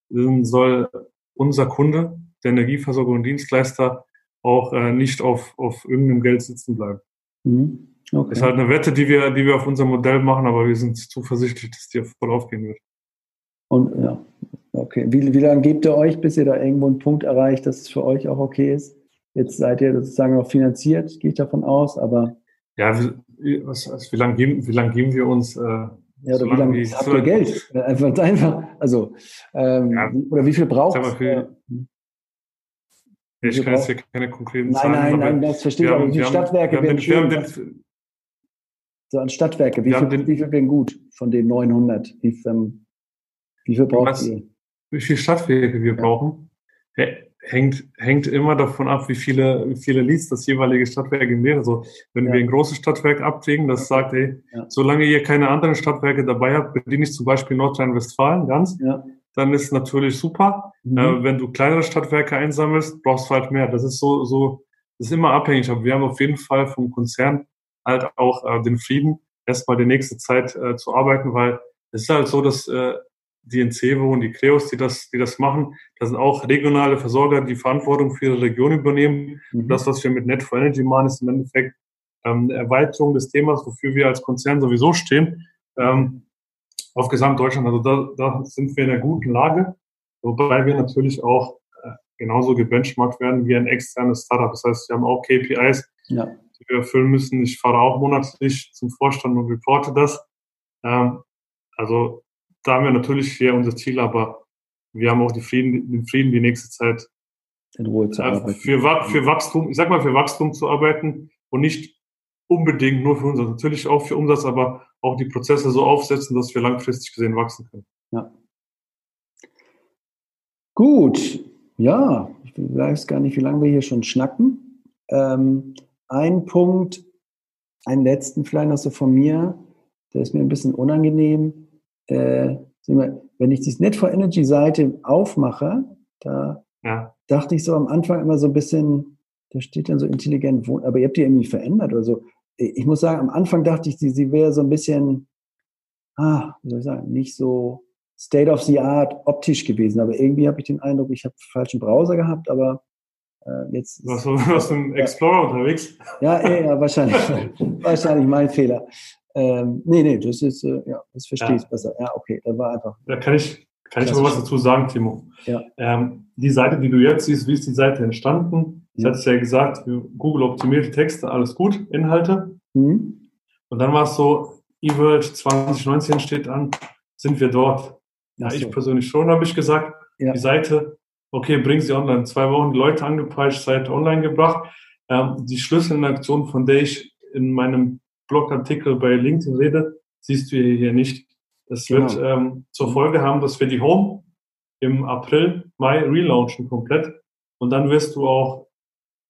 dann soll unser Kunde, der Energieversorger und Dienstleister, auch äh, nicht auf, auf irgendeinem Geld sitzen bleiben. Mhm. Okay. Ist halt eine Wette, die wir, die wir auf unserem Modell machen, aber wir sind zuversichtlich, dass die voll aufgehen wird. Und ja, okay. Wie, wie lange gebt ihr euch, bis ihr da irgendwo einen Punkt erreicht, dass es für euch auch okay ist? Jetzt seid ihr sozusagen auch finanziert, gehe ich davon aus, aber. Ja, wie, was, wie lange geben, wie lang geben wir uns? Äh, ja, oder wie lange habt ihr Geld? Einfach, *laughs* einfach, also, ähm, ja, oder wie viel braucht ihr? Ich kann jetzt hier keine konkreten Zahlen. Nein, nein, nein, das verstehe ich. Aber die Stadtwerke werden schön. So an Stadtwerke, wie, viel, den, wie viel werden gut von den 900? Wie, ähm, wie viel braucht was, ihr? Wie viele Stadtwerke wir ja. brauchen? hängt, hängt immer davon ab, wie viele, wie viele Leads das jeweilige Stadtwerk wäre. Also wenn ja. wir ein großes Stadtwerk abkriegen, das sagt, ey, ja. solange ihr keine anderen Stadtwerke dabei habt, bediene ich zum Beispiel Nordrhein-Westfalen ganz, dann ist natürlich super. Mhm. Äh, wenn du kleinere Stadtwerke einsammelst, brauchst du halt mehr. Das ist so, so, das ist immer abhängig. Aber wir haben auf jeden Fall vom Konzern halt auch äh, den Frieden, erstmal die nächste Zeit äh, zu arbeiten, weil es ist halt so, dass äh, die Encevo und die Creos, die das, die das machen, das sind auch regionale Versorger, die Verantwortung für ihre Region übernehmen. Mhm. Das, was wir mit Net for Energy machen, ist im Endeffekt ähm, eine Erweiterung des Themas, wofür wir als Konzern sowieso stehen, ähm, auf Gesamtdeutschland. Also da, da sind wir in einer guten Lage, wobei wir natürlich auch äh, genauso gebenchmarkt werden wie ein externes Startup. Das heißt, wir haben auch KPIs, ja. Die wir erfüllen müssen. Ich fahre auch monatlich zum Vorstand und reporte das. Ähm, also da haben wir natürlich hier unser Ziel, aber wir haben auch die Frieden, den Frieden die nächste Zeit in Ruhe zu arbeiten. Für, für Wachstum, ich sag mal, für Wachstum zu arbeiten und nicht unbedingt nur für uns, natürlich auch für Umsatz, aber auch die Prozesse so aufsetzen, dass wir langfristig gesehen wachsen können. Ja. Gut, ja, ich weiß gar nicht, wie lange wir hier schon schnacken. Ähm, ein Punkt, einen letzten vielleicht noch so von mir, der ist mir ein bisschen unangenehm äh, wenn ich die Net for Energy Seite aufmache, da ja. dachte ich so am Anfang immer so ein bisschen, da steht dann so intelligent wohnen, aber ihr habt die irgendwie verändert oder so. Ich muss sagen, am Anfang dachte ich, sie, sie wäre so ein bisschen, ah, wie soll ich sagen, nicht so State of the Art optisch gewesen, aber irgendwie habe ich den Eindruck, ich habe falschen Browser gehabt, aber äh, jetzt. Warst du, warst du im Explorer ja. unterwegs? Ja, ja, wahrscheinlich, *laughs* wahrscheinlich mein Fehler. Ähm, nee, nee, das ist, äh, ja, das verstehe ich ja. besser. Ja, okay, da war einfach. Da kann ich, kann ich aber was dazu sagen, Timo. Ja. Ähm, die Seite, die du jetzt siehst, wie ist die Seite entstanden? Ich ja. hatte es ja gesagt, Google optimierte Texte, alles gut, Inhalte. Mhm. Und dann war es so, eWorld 2019 steht an, sind wir dort? Ja, so. ich persönlich schon, habe ich gesagt. Ja. Die Seite okay, bring sie online. Zwei Wochen Leute angepeitscht, Seite online gebracht. Ähm, die Schlüsselaktion, von der ich in meinem Blogartikel bei LinkedIn rede, siehst du hier nicht. Das genau. wird ähm, zur Folge haben, dass wir die Home im April, Mai relaunchen komplett. Und dann wirst du auch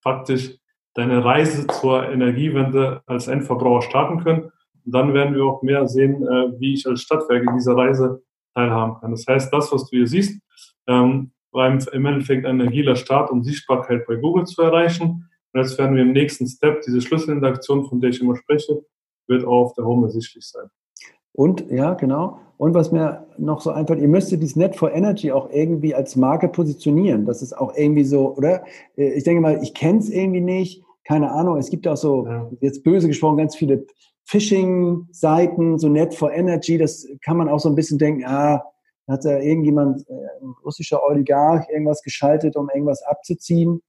faktisch deine Reise zur Energiewende als Endverbraucher starten können. Und dann werden wir auch mehr sehen, äh, wie ich als Stadtwerk in dieser Reise teilhaben kann. Das heißt, das, was du hier siehst, ähm, war im Endeffekt ein agiler Start, um Sichtbarkeit bei Google zu erreichen. Und jetzt werden wir im nächsten Step, diese Schlüsselinteraktion, von der ich immer spreche, wird auch auf der Home ersichtlich sein. Und, ja, genau. Und was mir noch so einfällt, ihr müsstet dieses Net for Energy auch irgendwie als Marke positionieren. Das ist auch irgendwie so, oder? Äh, ich denke mal, ich kenne es irgendwie nicht. Keine Ahnung. Es gibt auch so, ja. jetzt böse gesprochen, ganz viele Phishing-Seiten, so Net for Energy. Das kann man auch so ein bisschen denken, ah, hat da irgendjemand, äh, ein russischer Oligarch, irgendwas geschaltet, um irgendwas abzuziehen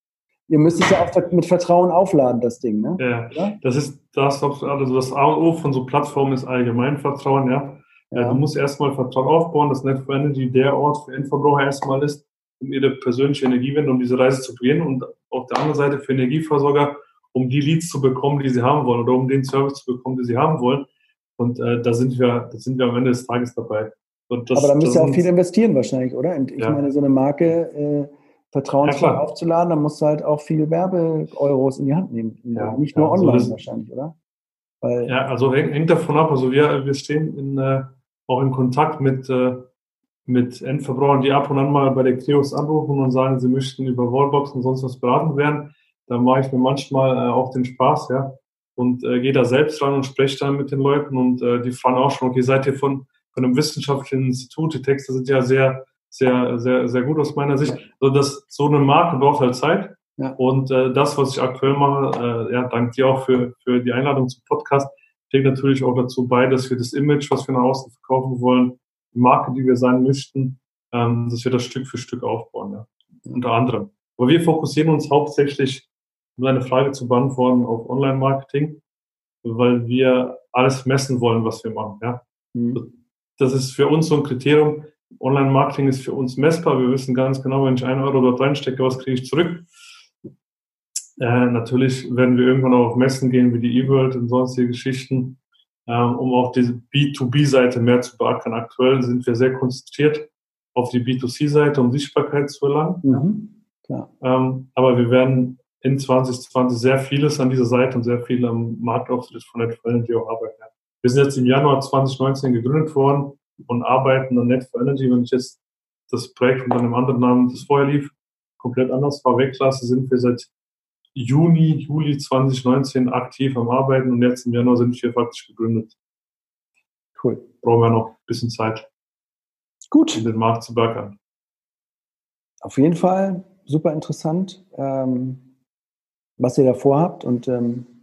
ihr müsst es ja auch mit Vertrauen aufladen, das Ding, ne? Ja, ja? das ist das, also das A und O von so Plattformen ist allgemein Vertrauen, ja. ja. Du musst erstmal Vertrauen aufbauen, dass Net for Energy der Ort für Endverbraucher erstmal ist, um ihre persönliche Energiewende, um diese Reise zu beginnen und auf der anderen Seite für Energieversorger, um die Leads zu bekommen, die sie haben wollen oder um den Service zu bekommen, den sie haben wollen. Und äh, da sind wir, da sind wir am Ende des Tages dabei. Das, Aber da müsst ihr auch viel investieren wahrscheinlich, oder? Und ich ja. meine, so eine Marke, äh, vertrauensvoll ja, aufzuladen, dann musst du halt auch viel Werbe-Euros in die Hand nehmen. Ja, Nicht nur ja, online also wahrscheinlich, oder? Weil ja, also hängt, davon ab. Also wir, wir stehen in, äh, auch in Kontakt mit, äh, mit Endverbrauchern, die ab und an mal bei der Kreos anrufen und sagen, sie möchten über Wallbox und sonst was beraten werden. Da mache ich mir manchmal äh, auch den Spaß, ja. Und äh, gehe da selbst ran und spreche dann mit den Leuten und äh, die fragen auch schon, okay, seid ihr von, von einem wissenschaftlichen Institut? Die Texte sind ja sehr sehr, sehr, sehr gut aus meiner Sicht. Also das, so eine Marke braucht halt Zeit. Ja. Und äh, das, was ich aktuell mache, äh, ja, danke dir auch für, für die Einladung zum Podcast, trägt natürlich auch dazu bei, dass wir das Image, was wir nach außen verkaufen wollen, die Marke, die wir sein möchten, ähm, dass wir das Stück für Stück aufbauen, ja. unter anderem. Aber wir fokussieren uns hauptsächlich, um deine Frage zu beantworten, auf Online-Marketing, weil wir alles messen wollen, was wir machen. Ja. Mhm. Das ist für uns so ein Kriterium, Online-Marketing ist für uns messbar. Wir wissen ganz genau, wenn ich einen Euro dort reinstecke, was kriege ich zurück. Äh, natürlich werden wir irgendwann auch auf Messen gehen, wie die E-World und sonstige Geschichten, äh, um auch diese B2B-Seite mehr zu beackern. Aktuell sind wir sehr konzentriert auf die B2C-Seite, um Sichtbarkeit zu erlangen. Mhm, ähm, aber wir werden in 2020 sehr vieles an dieser Seite und sehr viel am Marktauftritt von Netflix auch arbeiten. Wir sind jetzt im Januar 2019 gegründet worden und arbeiten an Net for Energy. Wenn ich jetzt das Projekt unter einem anderen Namen, das vorher lief, komplett anders war, weglasse, sind wir seit Juni, Juli 2019 aktiv am Arbeiten und jetzt im Januar sind wir faktisch gegründet. Cool. Brauchen wir noch ein bisschen Zeit. Gut. Um den Markt zu bergern. Auf jeden Fall super interessant, ähm, was ihr da vorhabt. Und ähm,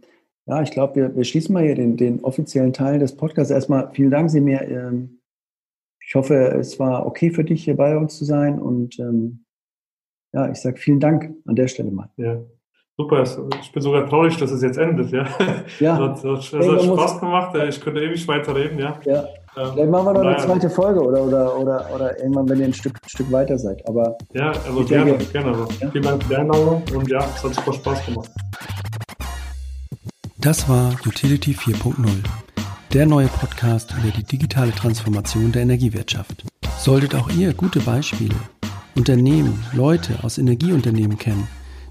ja, ich glaube, wir, wir, schließen mal hier den, den, offiziellen Teil des Podcasts. Erstmal vielen Dank, Sie mir. Ähm, ich hoffe, es war okay für dich, hier bei uns zu sein. Und ähm, ja, ich sage vielen Dank an der Stelle mal. Ja. Super, ich bin sogar traurig, dass es jetzt endet. Ja, ja. Es *laughs* hat, hat Spaß gemacht, ich könnte ewig weiterreden. Ja. ja. Ähm, Vielleicht machen wir noch eine zweite Folge oder, oder, oder, oder irgendwann, wenn ihr ein Stück, ein Stück weiter seid. Aber ja, also gerne, denke, gerne. Also. Ja. Vielen Dank für die Einladung und ja, es hat super Spaß gemacht. Das war Utility 4.0 der neue Podcast über die digitale Transformation der Energiewirtschaft. Solltet auch ihr gute Beispiele, Unternehmen, Leute aus Energieunternehmen kennen,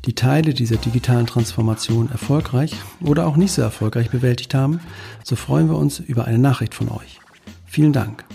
die Teile dieser digitalen Transformation erfolgreich oder auch nicht so erfolgreich bewältigt haben, so freuen wir uns über eine Nachricht von euch. Vielen Dank.